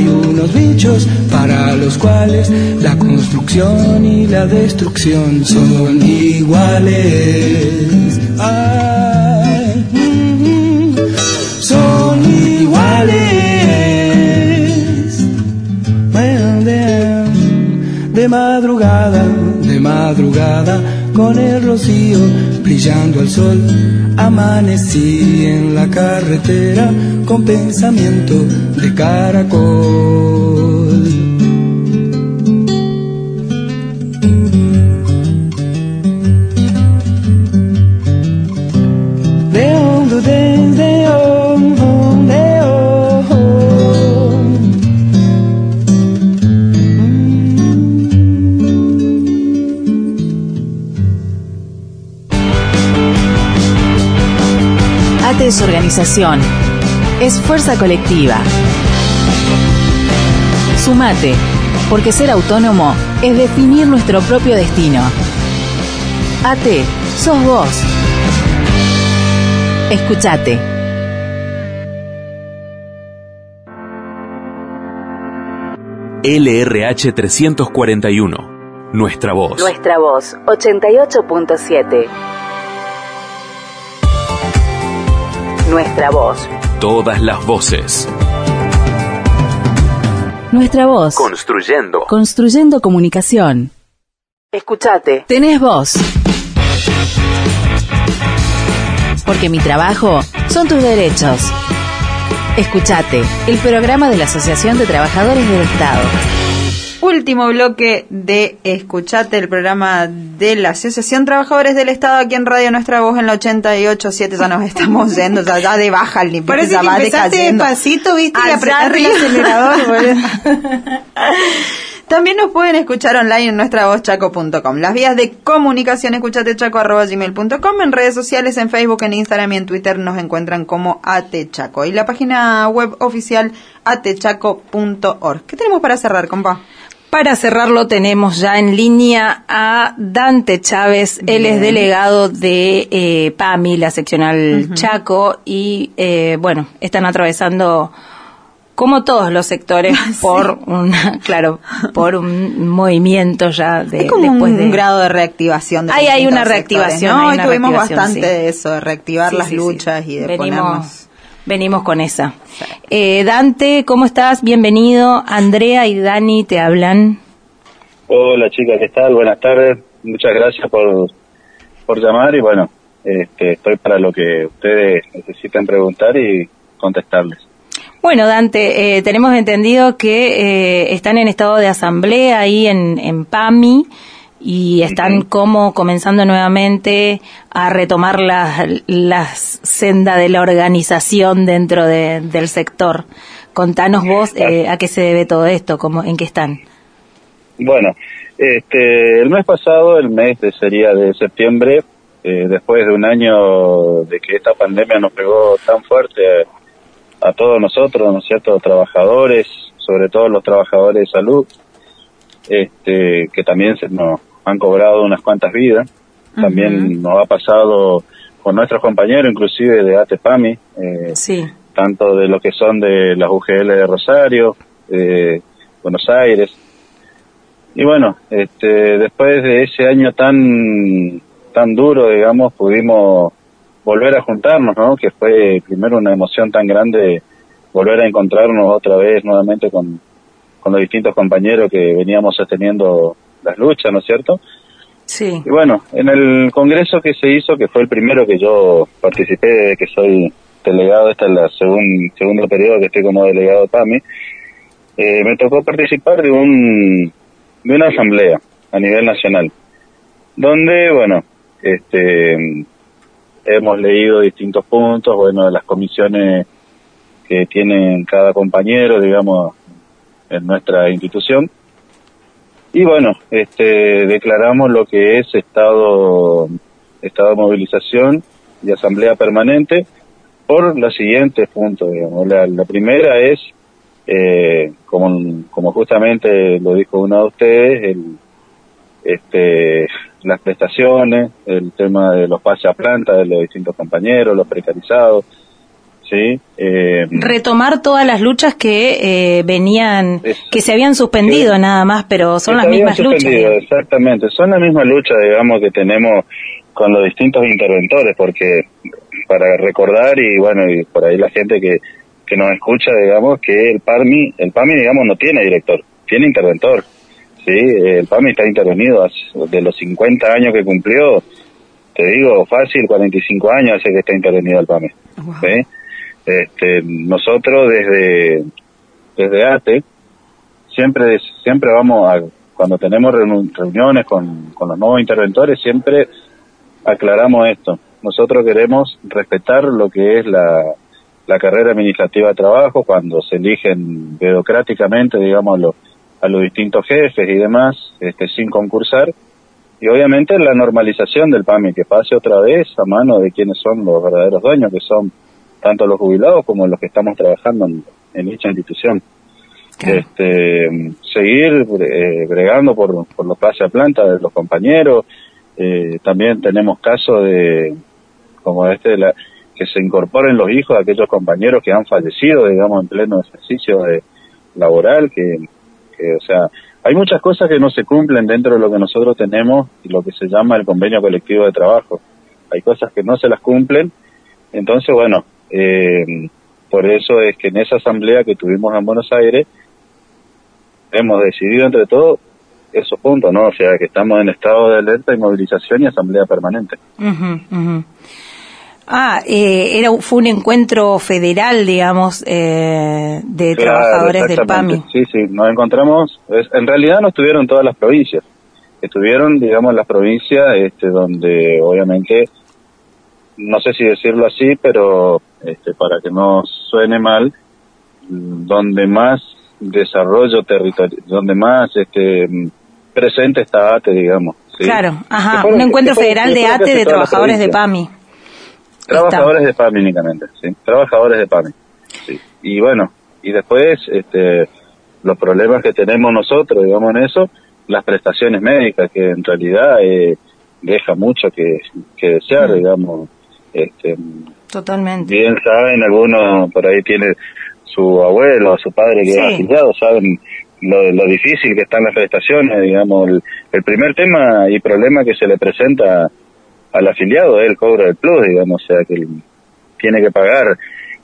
Hay unos bichos para los cuales la construcción y la destrucción son iguales. Mm, son iguales. De madrugada, de madrugada, con el rocío brillando al sol, amanecí en la carretera con pensamiento de caracol. Organización. Es fuerza colectiva. Sumate, porque ser autónomo es definir nuestro propio destino. ATE, sos vos. Escuchate. LRH 341. Nuestra voz. Nuestra voz, 88.7. Nuestra voz. Todas las voces. Nuestra voz. Construyendo. Construyendo comunicación. Escuchate. Tenés voz. Porque mi trabajo son tus derechos. Escuchate, el programa de la Asociación de Trabajadores del Estado. Último bloque de Escuchate, el programa de la Asociación Trabajadores del Estado aquí en Radio Nuestra Voz en la 88.7. Ya nos estamos (laughs) yendo, ya, ya de baja el nivel. Parece ya que va decayendo. despacito, viste, y apretaste el acelerador. (laughs) También nos pueden escuchar online en nuestra voz chaco.com. Las vías de comunicación escuchatechaco.gmail.com En redes sociales, en Facebook, en Instagram y en Twitter nos encuentran como Atechaco. Y la página web oficial atechaco.org. ¿Qué tenemos para cerrar, compa? Para cerrarlo tenemos ya en línea a Dante Chávez, él es delegado de eh, PAMI, la seccional Chaco, y eh, bueno, están atravesando como todos los sectores (laughs) por una, claro, por un movimiento ya de como después un de grado de reactivación. De Ahí hay una reactivación, sectores, ¿no? hay una tuvimos reactivación, bastante sí. de eso, de reactivar Sí, las luchas y de venimos, ponernos... venimos con esa. Eh, Dante, ¿cómo estás? Bienvenido. Andrea y Dani te hablan. Hola chicas, ¿qué tal? Buenas tardes. Muchas gracias por, por llamar y bueno, este, estoy para lo que ustedes necesiten preguntar y contestarles. Bueno, Dante, eh, tenemos entendido que eh, están en estado de asamblea ahí en, en PAMI y están como comenzando nuevamente a retomar la, la senda de la organización dentro de- del sector. Contanos vos eh, a qué se debe todo esto, cómo, en qué están. Bueno, este, el mes pasado, el mes de, sería de septiembre, eh, después de un año de que esta pandemia nos pegó tan fuerte a, a todos nosotros, ¿no es cierto?, trabajadores, sobre todo los trabajadores de salud, este, que también se nos han cobrado unas cuantas vidas. También nos ha pasado con nuestros compañeros, inclusive de ATEPAMI, eh, Sí. tanto de lo que son de las UGL de Rosario, de Buenos Aires. Y bueno, este, después de ese año tan, tan duro, digamos, pudimos volver a juntarnos, ¿no? Que fue primero una emoción tan grande volver a encontrarnos otra vez nuevamente con, con los distintos compañeros que veníamos sosteniendo las luchas, ¿no es cierto? Sí. Y bueno, en el congreso que se hizo, que fue el primero que yo participé desde que soy delegado, esta es la segun- segundo periodo que estoy como delegado de PAMI, eh, me tocó participar de un de una asamblea a nivel nacional, donde, bueno, este hemos leído distintos puntos, bueno, de las comisiones que tienen cada compañero, digamos, en nuestra institución. Y bueno, este, declaramos lo que es estado, estado de movilización y asamblea permanente por los siguientes puntos. Digamos. La, primera es, eh, como, como justamente lo dijo uno de ustedes, el, este, las prestaciones, el tema de los pases a planta de los distintos compañeros, los precarizados, ¿sí? Eh, Retomar todas las luchas que eh, venían, Es- que se habían suspendido que- nada más, pero son las mismas luchas. digamos. Exactamente, son la misma lucha, digamos, que tenemos con los distintos interventores, porque para recordar y bueno, y por ahí la gente que, que nos escucha, digamos, que el PAMI, el PAMI, digamos, no tiene director, tiene interventor, ¿sí? El PAMI está intervenido hace- de los 50 años que cumplió, te digo, fácil, 45 años hace que está intervenido el PAMI, ¿sí? Este, nosotros desde, desde ATE, siempre siempre vamos a cuando tenemos reuniones con, con los nuevos interventores siempre aclaramos esto. Nosotros queremos respetar lo que es la, la carrera administrativa de trabajo cuando se eligen burocráticamente digamos a los, a los distintos jefes y demás este sin concursar. Y obviamente la normalización del PAMI que pase otra vez a mano de quienes son los verdaderos dueños que son tanto los jubilados como los que estamos trabajando en, en dicha institución este, seguir eh, bregando por, por los pases a planta de los compañeros. Eh, también tenemos casos de, como este, de la, que se incorporen los hijos de aquellos compañeros que han fallecido, digamos, en pleno ejercicio de, laboral, que, que, o sea, hay muchas cosas que no se cumplen dentro de lo que nosotros tenemos y lo que se llama el convenio colectivo de trabajo. Hay cosas que no se las cumplen, entonces, bueno, eh, por eso es que en esa asamblea que tuvimos en Buenos Aires, hemos decidido entre todos esos puntos, ¿no? O sea, que estamos en estado de alerta y movilización y asamblea permanente. Ujú, ujú. Ah, eh, era, fue un encuentro federal, digamos, eh, de Claro, trabajadores del. PAMI. Sí, sí, nos encontramos, es- en realidad no estuvieron todas las provincias, estuvieron, digamos, las provincias este, donde obviamente, no sé si decirlo así, pero este, para que no suene mal, mm, donde más desarrollo territorial, donde más este presente está ATE, digamos. ¿sí? Claro, ajá, un encuentro federal de ATE de trabajadores de. PAMI. Trabajadores de PAMI únicamente, sí. Trabajadores de PAMI. Sí. Y bueno, y después, este, los problemas que tenemos nosotros, digamos en eso, las prestaciones médicas, que en realidad eh, deja mucho que, que desear, digamos. Este, Totalmente. bien saben, algunos por ahí tiene su abuelo o su padre que Sí. es afiliado, saben lo, lo difícil que están las prestaciones, digamos, el, el primer tema y problema que se le presenta al afiliado es el cobro del plus, digamos, o sea que tiene que pagar,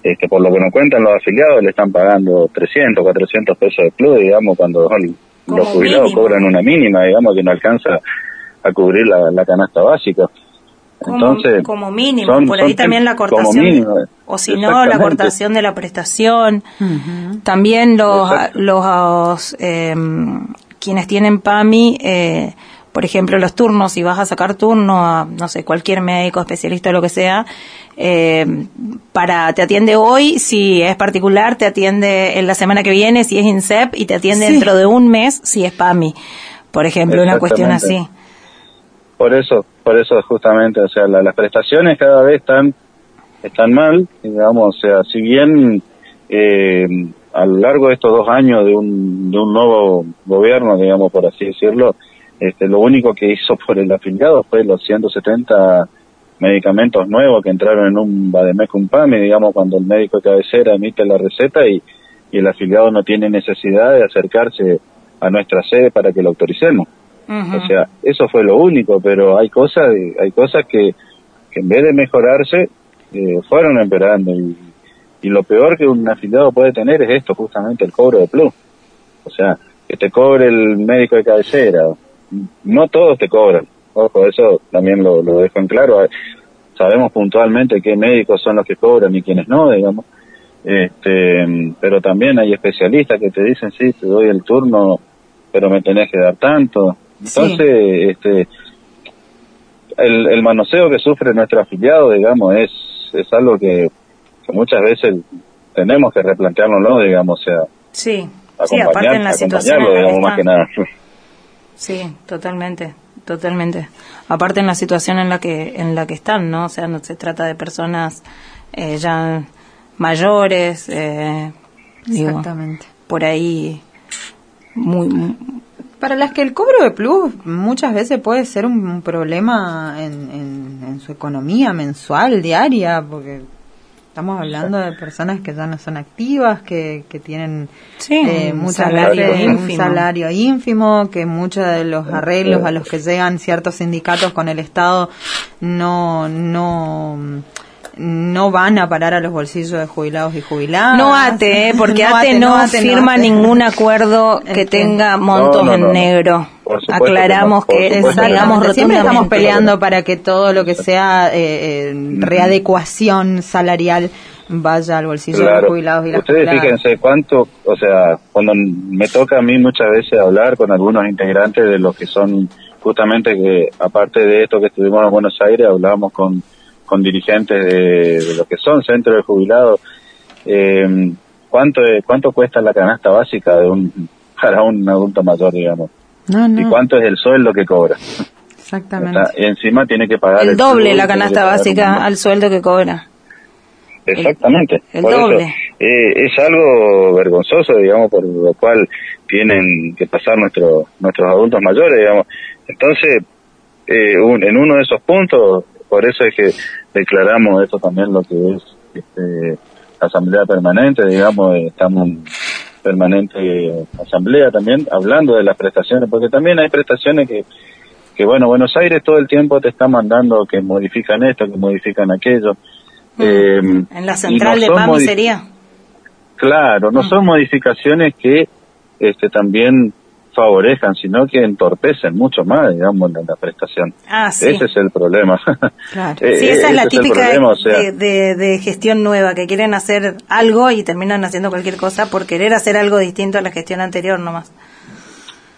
este, por lo que nos cuentan los afiliados, le están pagando 300, 400 pesos de plus, digamos, cuando los jubilados mínimo. cobran una mínima, digamos, que no alcanza a cubrir la, la canasta básica. Como, Entonces, como mínimo, son- por ahí también la cortación, mínimo, o si no, la cortación de la prestación, también los, los em, quienes tienen PAMI, eh, por ejemplo, los turnos, si vas a sacar turno a, no sé, cualquier médico, especialista o lo que sea, eh, para, te atiende hoy, si es particular, te atiende en la semana que viene, si es INSEP, y te atiende Sí. dentro de un mes, si es PAMI, por ejemplo, una cuestión así. Por eso, por eso justamente, o sea, la- las prestaciones cada vez están están mal, digamos, o sea, si bien eh, a lo largo de estos dos años de un, de un nuevo gobierno, digamos, por así decirlo, este, lo único que hizo (laughs) por el afiliado fue los 170 medicamentos nuevos que entraron en un Bademecum PAMI, digamos, cuando el médico de cabecera emite la receta y, y el afiliado no tiene necesidad de acercarse a nuestra sede para que lo autoricemos. O sea, eso fue lo único, pero hay cosas, hay cosas que, que en vez de mejorarse, eh, fueron empeorando. Y, y lo peor que un afiliado puede tener es esto, justamente el cobro de plus. O sea, que te cobre el médico de cabecera. No todos te cobran. Ojo, eso también lo, lo dejo en claro. Sabemos puntualmente qué médicos son los que cobran y quiénes no, digamos. Este, pero también hay especialistas que te dicen, sí, te doy el turno, pero me tenés que dar tanto. Entonces, este, el, el manoseo que sufre nuestro afiliado, digamos, es, es algo que, que muchas veces tenemos que replantearnos, digamos, o sea, Sí, sí, aparte en la situación en la que digamos, más que nada. Sí, totalmente, totalmente. Aparte en la situación en la que en la que están, ¿no? O sea, no se trata de personas eh, ya mayores, eh, digo, Exactamente. por ahí muy, muy- Para las que el cobro de plus muchas veces puede ser un problema en, en, en su economía mensual, diaria, porque estamos hablando de personas que ya no son activas, que, que tienen Sí, eh, un salario veces un salario ínfimo, que muchos de los arreglos a los que llegan ciertos sindicatos con el Estado no, no, no van a parar a los bolsillos de jubilados y jubiladas. no ATE, ¿eh? porque No ATE no, ATE, firma ATE. ningún acuerdo que Este, tenga montos no, no, en no. negro. Aclaramos que que Exactamente. Siempre estamos peleando para que todo lo que sea eh, eh, readecuación salarial vaya al bolsillo de los jubilados y las Ustedes jubiladas. fíjense cuánto, o sea, cuando me toca a mí muchas veces hablar con algunos integrantes de los que son justamente que, aparte de esto que estuvimos en Buenos Aires, hablábamos con, con dirigentes de, de lo que son centros de jubilados. Eh, ¿cuánto, ¿Cuánto cuesta la canasta básica de un (laughs) para un adulto mayor, digamos? No, ¿Y cuánto es el sueldo que cobra? exactamente. Y encima tiene que pagar El doble la canasta básica al sueldo que cobra. Exactamente. el por doble. Eso, eh, es algo vergonzoso, digamos, por lo cual tienen que pasar nuestros nuestros adultos mayores, digamos. Entonces, eh, un- en uno de esos puntos, por eso es que declaramos esto también lo que es este, asamblea permanente, digamos, estamos en permanente asamblea también, hablando de las prestaciones, porque también hay prestaciones que que bueno, Buenos Aires todo el tiempo te está mandando que modifican esto, que modifican aquello. Eh, En la central no de PAMI sería. Claro, no son modificaciones que este también favorezcan, sino que entorpecen mucho más, digamos, la, la prestación. Ah, sí. Ese es el problema. (laughs) Claro. Eh, Sí, esa es la típica problema, o sea, de, de- de gestión nueva, que quieren hacer algo y terminan haciendo cualquier cosa por querer hacer algo distinto a la gestión anterior nomás.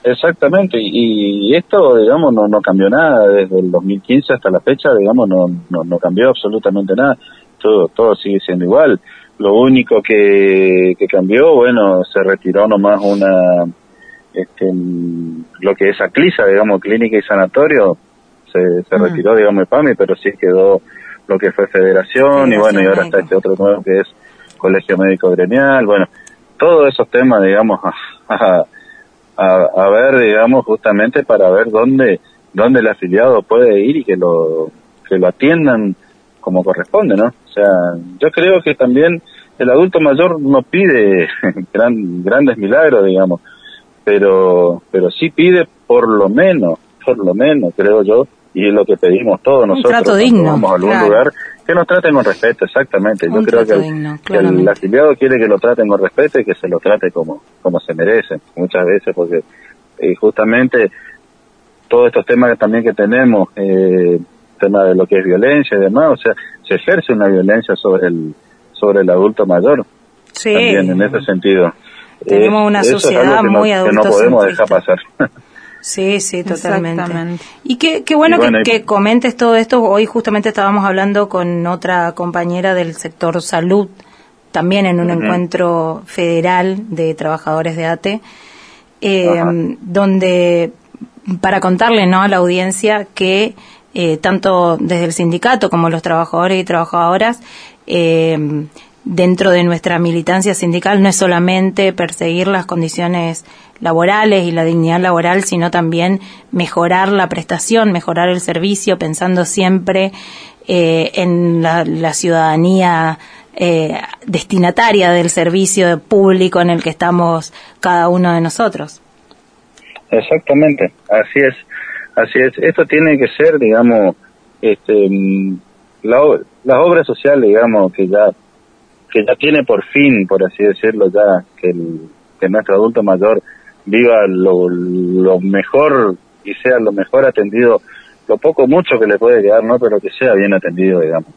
Exactamente, y, y esto, digamos, no, no cambió nada desde el 2015 hasta la fecha, digamos, no, no, no cambió absolutamente nada, todo, todo sigue siendo igual. lo único que, que cambió, bueno, se retiró nomás una, este, lo que es ACLISA, digamos, clínica y sanatorio, se, se Mm. retiró, digamos, el PAMI, pero sí quedó lo que fue federación, y bueno, y ahora está este otro nuevo que es colegio médico gremial, bueno, todos esos temas, digamos, (laughs) a, a, a ver, digamos, justamente para ver dónde, dónde el afiliado puede ir y que lo, que lo atiendan como corresponde, ¿no? O sea, yo creo que también el adulto mayor no pide (laughs) gran, grandes milagros, digamos, pero, pero sí pide por lo menos, por lo menos, creo yo, y es lo que pedimos todos nosotros trato digno, vamos a algún claro. lugar, que nos traten con respeto, exactamente. Yo Un creo que digno, que el afiliado quiere que lo traten con respeto y que se lo trate como, como se merece, muchas veces, porque eh, justamente todos estos temas que también que tenemos, eh, tema de lo que es violencia y demás, o sea, se ejerce una violencia sobre el, sobre el adulto mayor, Sí. también en ese sentido. Tenemos Eh, una eso sociedad algo que no- muy que no podemos dejar pasar. (laughs) Sí, sí, totalmente. Y qué, qué bueno Y bueno, que, y- que comentes todo esto. Hoy justamente estábamos hablando con otra compañera del sector salud, también en un encuentro federal de trabajadores de ATE, eh, donde, para contarle ¿no? a la audiencia que eh, tanto desde el sindicato como los trabajadores y trabajadoras, eh, dentro de nuestra militancia sindical no es solamente perseguir las condiciones laborales y la dignidad laboral, sino también mejorar la prestación, mejorar el servicio, pensando siempre eh, en la, la ciudadanía eh, destinataria del servicio público en el que estamos cada uno de nosotros. Exactamente, así es, así es. Esto tiene que ser, digamos, este, mm, la, las obras sociales, digamos, que ya que ya tiene por fin, por así decirlo, ya que, el, que nuestro adulto mayor viva lo, lo mejor y sea lo mejor atendido, lo poco mucho que le puede quedar, ¿no? Pero que sea bien atendido, digamos.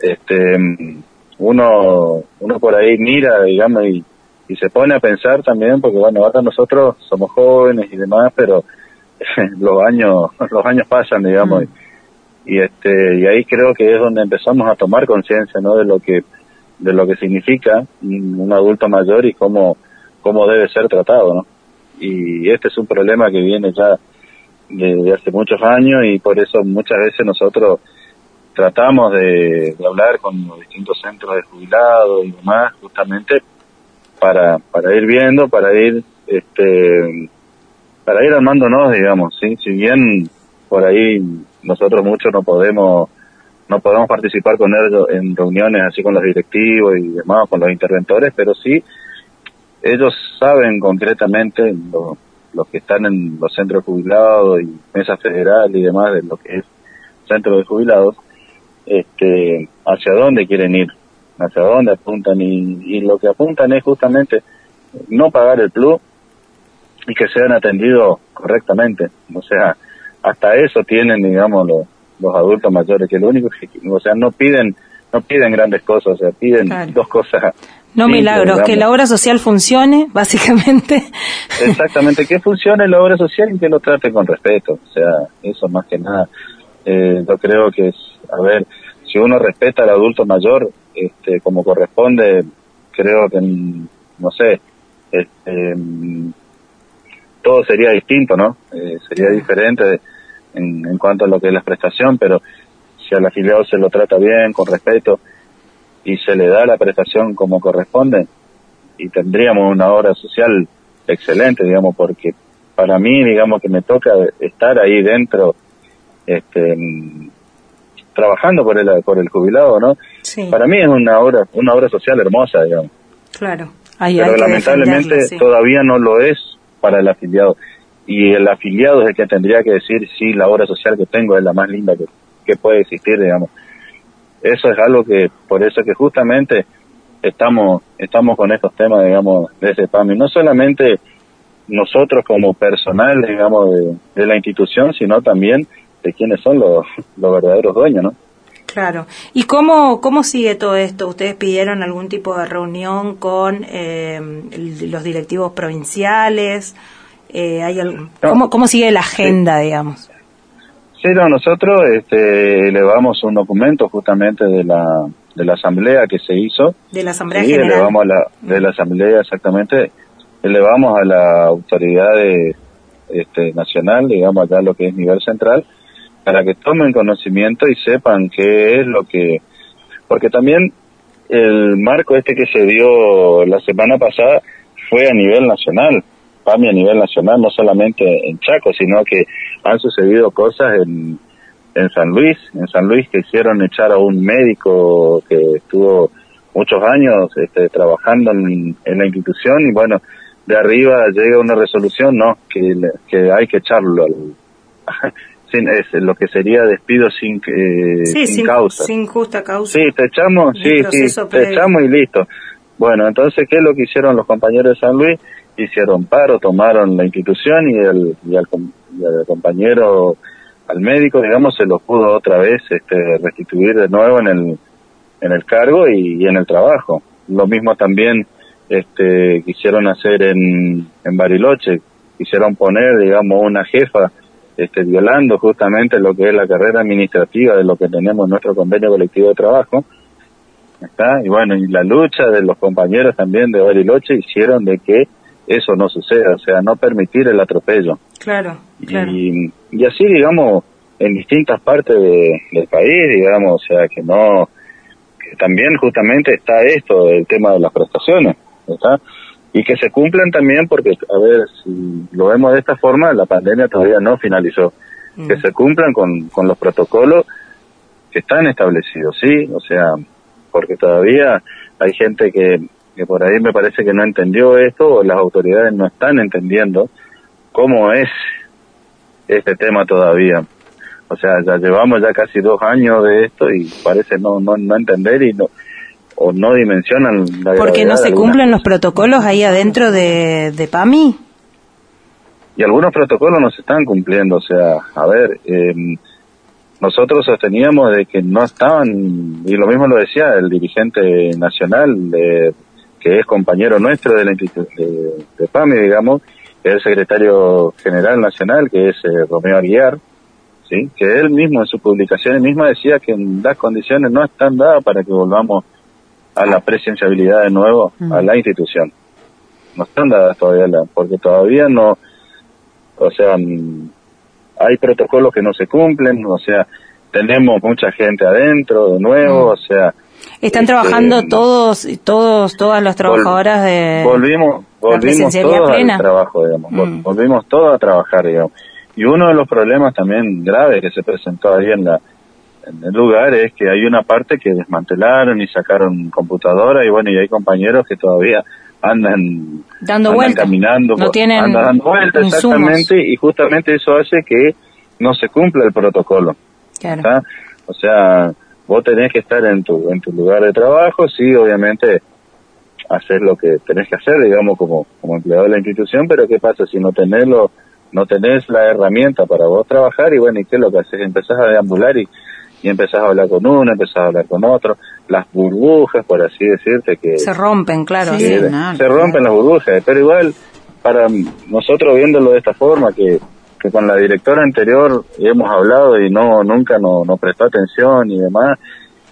Este, mm, uno, uno por ahí mira, digamos, y, y se pone a pensar también, porque bueno, ahora nosotros somos jóvenes y demás, pero (laughs) los años, los años pasan, digamos, y, y este, y ahí creo que es donde empezamos a tomar conciencia, ¿no? De lo que, de lo que significa un adulto mayor y cómo, cómo debe ser tratado, ¿no? Y este es un problema que viene ya de, de hace muchos años y por eso muchas veces nosotros tratamos de, de hablar con los distintos centros de jubilados y demás, justamente para, para ir viendo, para ir, este, para ir armándonos, digamos, sí, si bien por ahí nosotros muchos no podemos, no podemos participar con ellos en reuniones así con los directivos y demás, con los interventores, pero sí ellos saben concretamente lo- los que están en los centros jubilados y mesa federal y demás de lo que es centro de jubilados, este, hacia dónde quieren ir, hacia dónde apuntan y, y lo que apuntan es justamente no pagar el plus y que sean atendidos correctamente. O sea, hasta eso tienen, digamos, los, los adultos mayores, que lo único que, o sea, no piden, no piden grandes cosas, o sea, piden Claro. dos cosas. No simples, milagros, que la obra social funcione, (laughs) básicamente. Exactamente, que funcione la obra social y que lo trate con respeto. O sea, eso más que nada. Eh, yo creo que es, a ver, si uno respeta al adulto mayor, este, como corresponde, creo que, no sé, este, mm, todo sería distinto, ¿no? Eh, sería diferente en, en cuanto a lo que es la prestación, pero si al afiliado se lo trata bien, con respeto, y se le da la prestación como corresponde, y tendríamos una obra social excelente, digamos, porque para mí, digamos, que me toca estar ahí dentro, este, trabajando por el, por el jubilado, ¿no? Sí, Para mí es una obra, una obra social hermosa, digamos claro. Ahí pero hay lamentablemente sí. todavía no lo es para el afiliado. Y el afiliado es el que tendría que decir si la obra social que tengo es la más linda que, puede existir, digamos. Eso es algo que, por eso que justamente estamos, estamos con estos temas, digamos, de ese PAMI. No solamente nosotros como personal, digamos, de, la institución, sino también de quienes son los, los verdaderos dueños, ¿no? Claro. ¿Y cómo, cómo sigue todo esto? ¿Ustedes pidieron algún tipo de reunión con eh, los directivos provinciales? Eh, ¿hay algún- No. ¿cómo, ¿Cómo sigue la agenda, digamos? Sí, no, nosotros este, elevamos un documento justamente de la, de la asamblea que se hizo. De la Asamblea Sí, General. elevamos a la, de la asamblea exactamente, elevamos a la autoridad de, este, nacional, digamos acá lo que es nivel central, para que tomen conocimiento y sepan qué es lo que, porque también el marco este que se dio la semana pasada fue a nivel nacional, A nivel nacional, no solamente en Chaco, sino que han sucedido cosas en, en San Luis, en San Luis que hicieron echar a un médico que estuvo muchos años este, trabajando en, en la institución y bueno, de arriba llega una resolución, no, que, que hay que echarlo al, (laughs) sin, es lo que sería despido sin, eh, Sí, sin sin, causa. sin justa causa. Sí, te echamos, sí, sí, te echamos y listo. Bueno, entonces, ¿qué es lo que hicieron los compañeros de San Luis? Hicieron paro, tomaron la institución y el, y al, y al compañero, al médico, digamos, se lo pudo otra vez este, restituir de nuevo en el, en el cargo y, y en el trabajo. Lo mismo también este, quisieron hacer en, en Bariloche, quisieron poner, digamos, una jefa este, violando justamente lo que es la carrera administrativa de lo que tenemos en nuestro convenio colectivo de trabajo. ¿Está? Y bueno, y la lucha de los compañeros también de Bariloche hicieron de que eso no suceda, o sea, no permitir el atropello. Claro, claro. Y, y así, digamos, en distintas partes de- del país, digamos, o sea, que no, que también justamente está esto, el tema de las prestaciones, ¿está? Y que se cumplan también porque, a ver, si lo vemos de esta forma, la pandemia todavía no finalizó. Que se cumplan con, con los protocolos que están establecidos, ¿sí? O sea, porque todavía hay gente que, que por ahí me parece que no entendió esto o las autoridades no están entendiendo cómo es este tema todavía. O sea, ya llevamos ya casi dos años de esto y parece no no, no entender y no o no dimensionan la Porque no se cumplen los protocolos ahí adentro de, de PAMI. y algunos protocolos no se están cumpliendo. O sea, a ver, eh, nosotros sosteníamos de que no estaban, y lo mismo lo decía el dirigente nacional, de, que es compañero nuestro de la de, de PAMI, digamos, que es el secretario general nacional, que es eh, Romeo Aguiar, ¿sí? que él mismo en sus publicaciones misma decía que las condiciones no están dadas para que volvamos a la presenciabilidad de nuevo a la institución. No están dadas todavía, la- porque todavía no, o sea, mm, hay protocolos que no se cumplen, o sea, tenemos mucha gente adentro de nuevo, o sea, Están Este, trabajando todos, todos, todas las trabajadoras de volvimos, la volvimos presencialidad todos plena. al trabajo, digamos, Mm. volvimos todos a trabajar, digamos. Y uno de los problemas también graves que se presentó ahí en la en el lugar es que hay una parte que desmantelaron y sacaron computadora y bueno, y hay compañeros que todavía andan dando andan vueltas. caminando, No tienen andan dando vueltas exactamente y justamente eso hace que no se cumpla el protocolo. Claro. O sea, vos tenés que estar en tu en tu lugar de trabajo, sí, obviamente hacer lo que tenés que hacer, digamos, como, como empleado de la institución, pero ¿qué pasa si no tenés, lo, no tenés la herramienta para vos trabajar? Y bueno, ¿y qué es lo que haces? Empezás a deambular y, y empezás a hablar con uno, empezás a hablar con otro, las burbujas, por así decirte, que Se rompen, claro. Sí, sí. que no, se rompen las burbujas, pero igual, para nosotros viéndolo de esta forma, que, que con la directora anterior hemos hablado y no nunca nos no prestó atención y demás,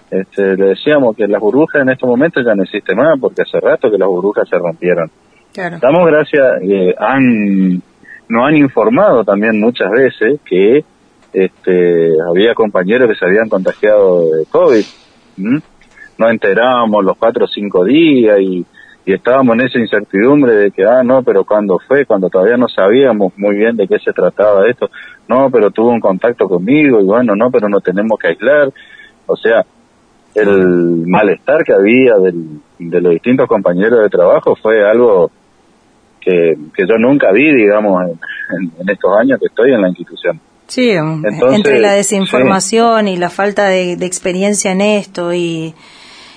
este, le decíamos que las burbujas en estos momentos ya no existen más, porque hace rato que las burbujas se rompieron. Claro. Damos gracias, eh, han, nos han informado también muchas veces que este, había compañeros que se habían contagiado de COVID. ¿m? Nos enterábamos los cuatro o cinco días y, y estábamos en esa incertidumbre de que, ah, no, pero cuando fue, cuando todavía no sabíamos muy bien de qué se trataba esto, no, pero tuvo un contacto conmigo y bueno, no, pero no tenemos que aislar. O sea, el malestar que había del- de los distintos compañeros de trabajo fue algo que, que yo nunca vi, digamos, en, en- estos años que estoy en la institución. Sí, Entonces, entre la desinformación y la falta de, de experiencia en esto y,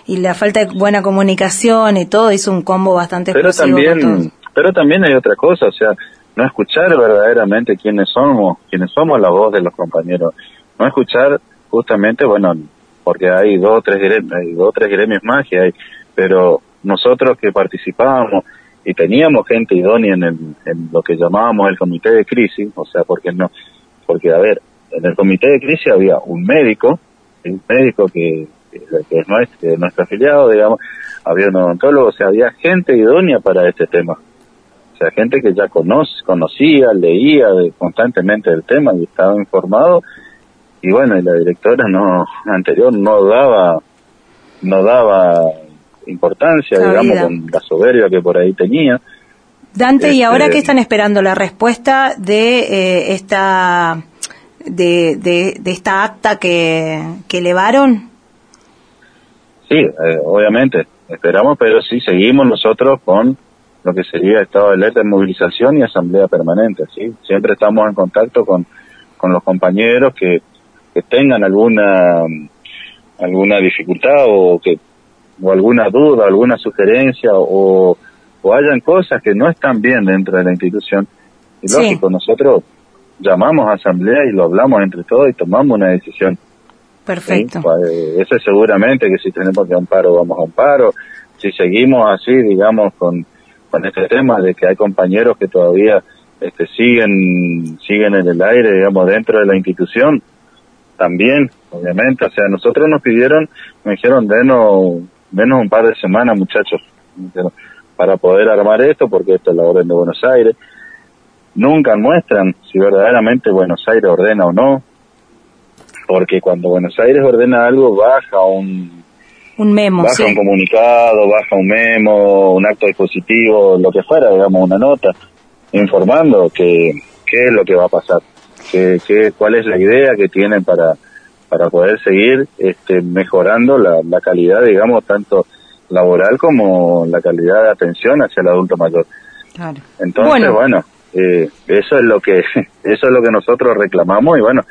y la falta de buena comunicación y todo, hizo un combo bastante Pero también, pero también hay otra cosa, o sea, no escuchar verdaderamente quiénes somos, quiénes somos la voz de los compañeros, no escuchar justamente, bueno, porque hay dos o tres gremios, hay dos o tres gremios más que hay, pero nosotros que participábamos y teníamos gente idónea en, el, en lo que llamábamos el comité de crisis, o sea, porque no, porque a ver, en el comité de crisis había un médico, un médico que, que es nuestro, que es nuestro afiliado, digamos, había un odontólogo, o sea, había gente idónea para este tema. O sea, gente que ya conoce, conocía, leía constantemente el tema y estaba informado. Y bueno, y la directora no anterior no daba no daba importancia, digamos, con la soberbia que por ahí tenía. Dante, ¿y Este- ahora qué están esperando? ¿La respuesta de eh, esta de, de, de esta acta que, que elevaron? Sí, eh, obviamente, esperamos, pero sí seguimos nosotros con lo que sería estado de alerta movilización y asamblea permanente, ¿sí? Siempre estamos en contacto con, con los compañeros que, que tengan alguna alguna dificultad o que o alguna duda, alguna sugerencia o, o hayan cosas que no están bien dentro de la institución. Y Sí. lógico, nosotros llamamos a asamblea y lo hablamos entre todos y tomamos una decisión. Perfecto. Pues, eso es seguramente que si tenemos que a un paro, vamos a un paro. Si seguimos así, digamos, con, con este tema de que hay compañeros que todavía este, siguen, siguen en el aire, digamos, dentro de la institución, también, obviamente. O sea, nosotros nos pidieron, me dijeron, denos, denos un par de semanas, muchachos, para poder armar esto, porque esto es la orden de Buenos Aires. Nunca muestran si verdaderamente Buenos Aires ordena o no, porque cuando Buenos Aires ordena algo baja un Un memo, baja sí. un comunicado, baja un memo, un acto dispositivo, lo que fuera, digamos una nota informando que qué es lo que va a pasar, que, que- cuál es la idea que tienen para para poder seguir este, mejorando la, la calidad, digamos, tanto laboral como la calidad de atención hacia el adulto mayor. Claro. Entonces, Bueno. bueno, eh, eso es lo que (laughs) eso es lo que nosotros reclamamos y bueno,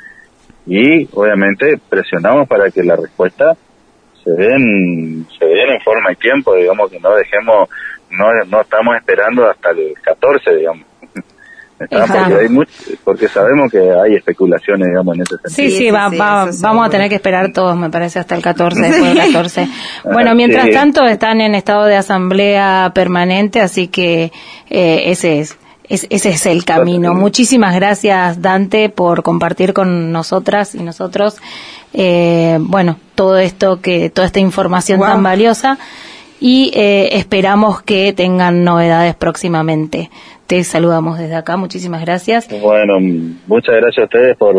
y obviamente presionamos para que la respuesta se den se den en forma y tiempo, digamos que no dejemos no no estamos esperando hasta el 14, digamos. (laughs) Porque, hay much- porque sabemos que hay especulaciones, digamos, en ese sentido. Sí, sí, va, sí, va- vamos a tener que esperar todos, me parece, hasta el 14, después del (laughs) 14. Bueno, mientras sí. tanto están en estado de asamblea permanente, así que eh, ese es. Es- ese es el camino. Muchísimas gracias, Dante, por compartir con nosotras y nosotros, eh, bueno, todo esto que, toda esta información Wow. tan valiosa y eh, esperamos que tengan novedades próximamente. Te saludamos desde acá, muchísimas gracias. Bueno, muchas gracias a ustedes por,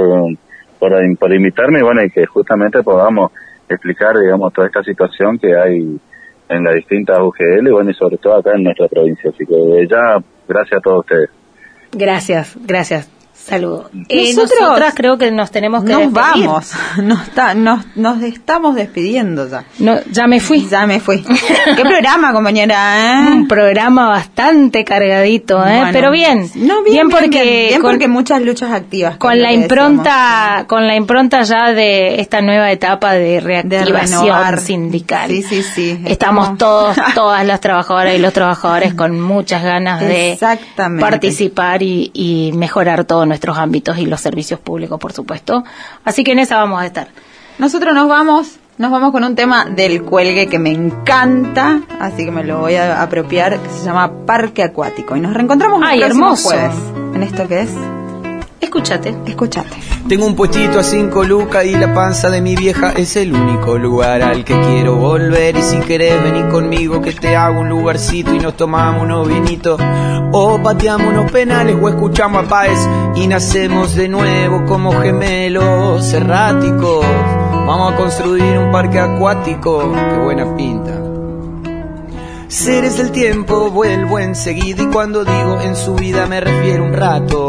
por, por invitarme y bueno, y que justamente podamos explicar, digamos, toda esta situación que hay en las distintas UGL bueno, y sobre todo acá en nuestra provincia. Así que desde ya, gracias a todos ustedes. Gracias, gracias. Saludos. Eh, Nosotros nosotras creo que nos tenemos que Nos despedir. vamos, (laughs) nos, está- nos, nos estamos despidiendo ya. No, ya me fui. Ya me fui. ¿Qué programa, compañera? eh? Un programa bastante cargadito, ¿eh? Bueno, Pero bien. No, bien, bien, porque, bien, bien, con, porque muchas luchas activas. con la impronta, con la impronta ya de esta nueva etapa de reactivación sindical. Sí, sí, sí. Estamos Estamos- todos, (laughs) todas las trabajadoras y los trabajadores con muchas ganas de participar y, y mejorar todos nuestros ámbitos y los servicios públicos, por supuesto. Así que en esa vamos a estar. Nosotros nos vamos, nos vamos con un tema del cuelgue que me encanta, así que me lo voy a apropiar, que se llama Parque Acuático. Y nos reencontramos el Ay, próximo hermoso. jueves. ¿En esto qué es? Escúchate. Escúchate. Tengo un puestito a cinco lucas y la panza de mi vieja es el único lugar al que quiero volver. Y si querés venir conmigo que te hago un lugarcito y nos tomamos unos vinitos. O pateamos unos penales o escuchamos a Páez y nacemos de nuevo como gemelos erráticos. Vamos a construir un parque acuático. Qué buena pinta. Seres del tiempo, vuelvo enseguida y cuando digo en su vida me refiero un rato.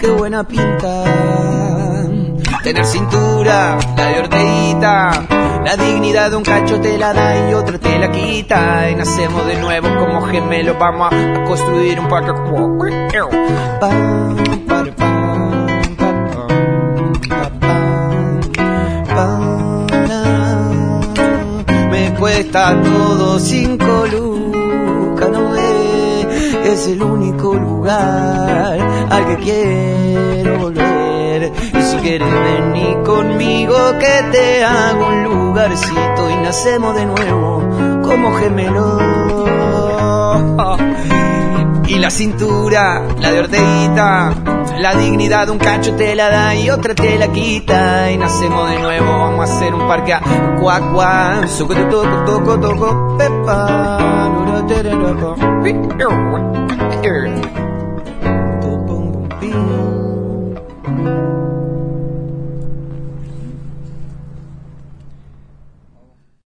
Qué buena pinta. Tener cintura, la de la dignidad de un cacho te la da y otro te la quita. Y nacemos de nuevo como gemelos, vamos a, construir un parque. Me cuesta todo cinco ve, es el único lugar al que quiero volver. Y si quieres venir conmigo que te hago un lugarcito y nacemos de nuevo como gemelos. La cintura, la de orteguita, la dignidad de un cacho te la da y otra te la quita. Y nacemos de nuevo, vamos a hacer un parque a cuac cuac, suco tu toco toco toco, pepa.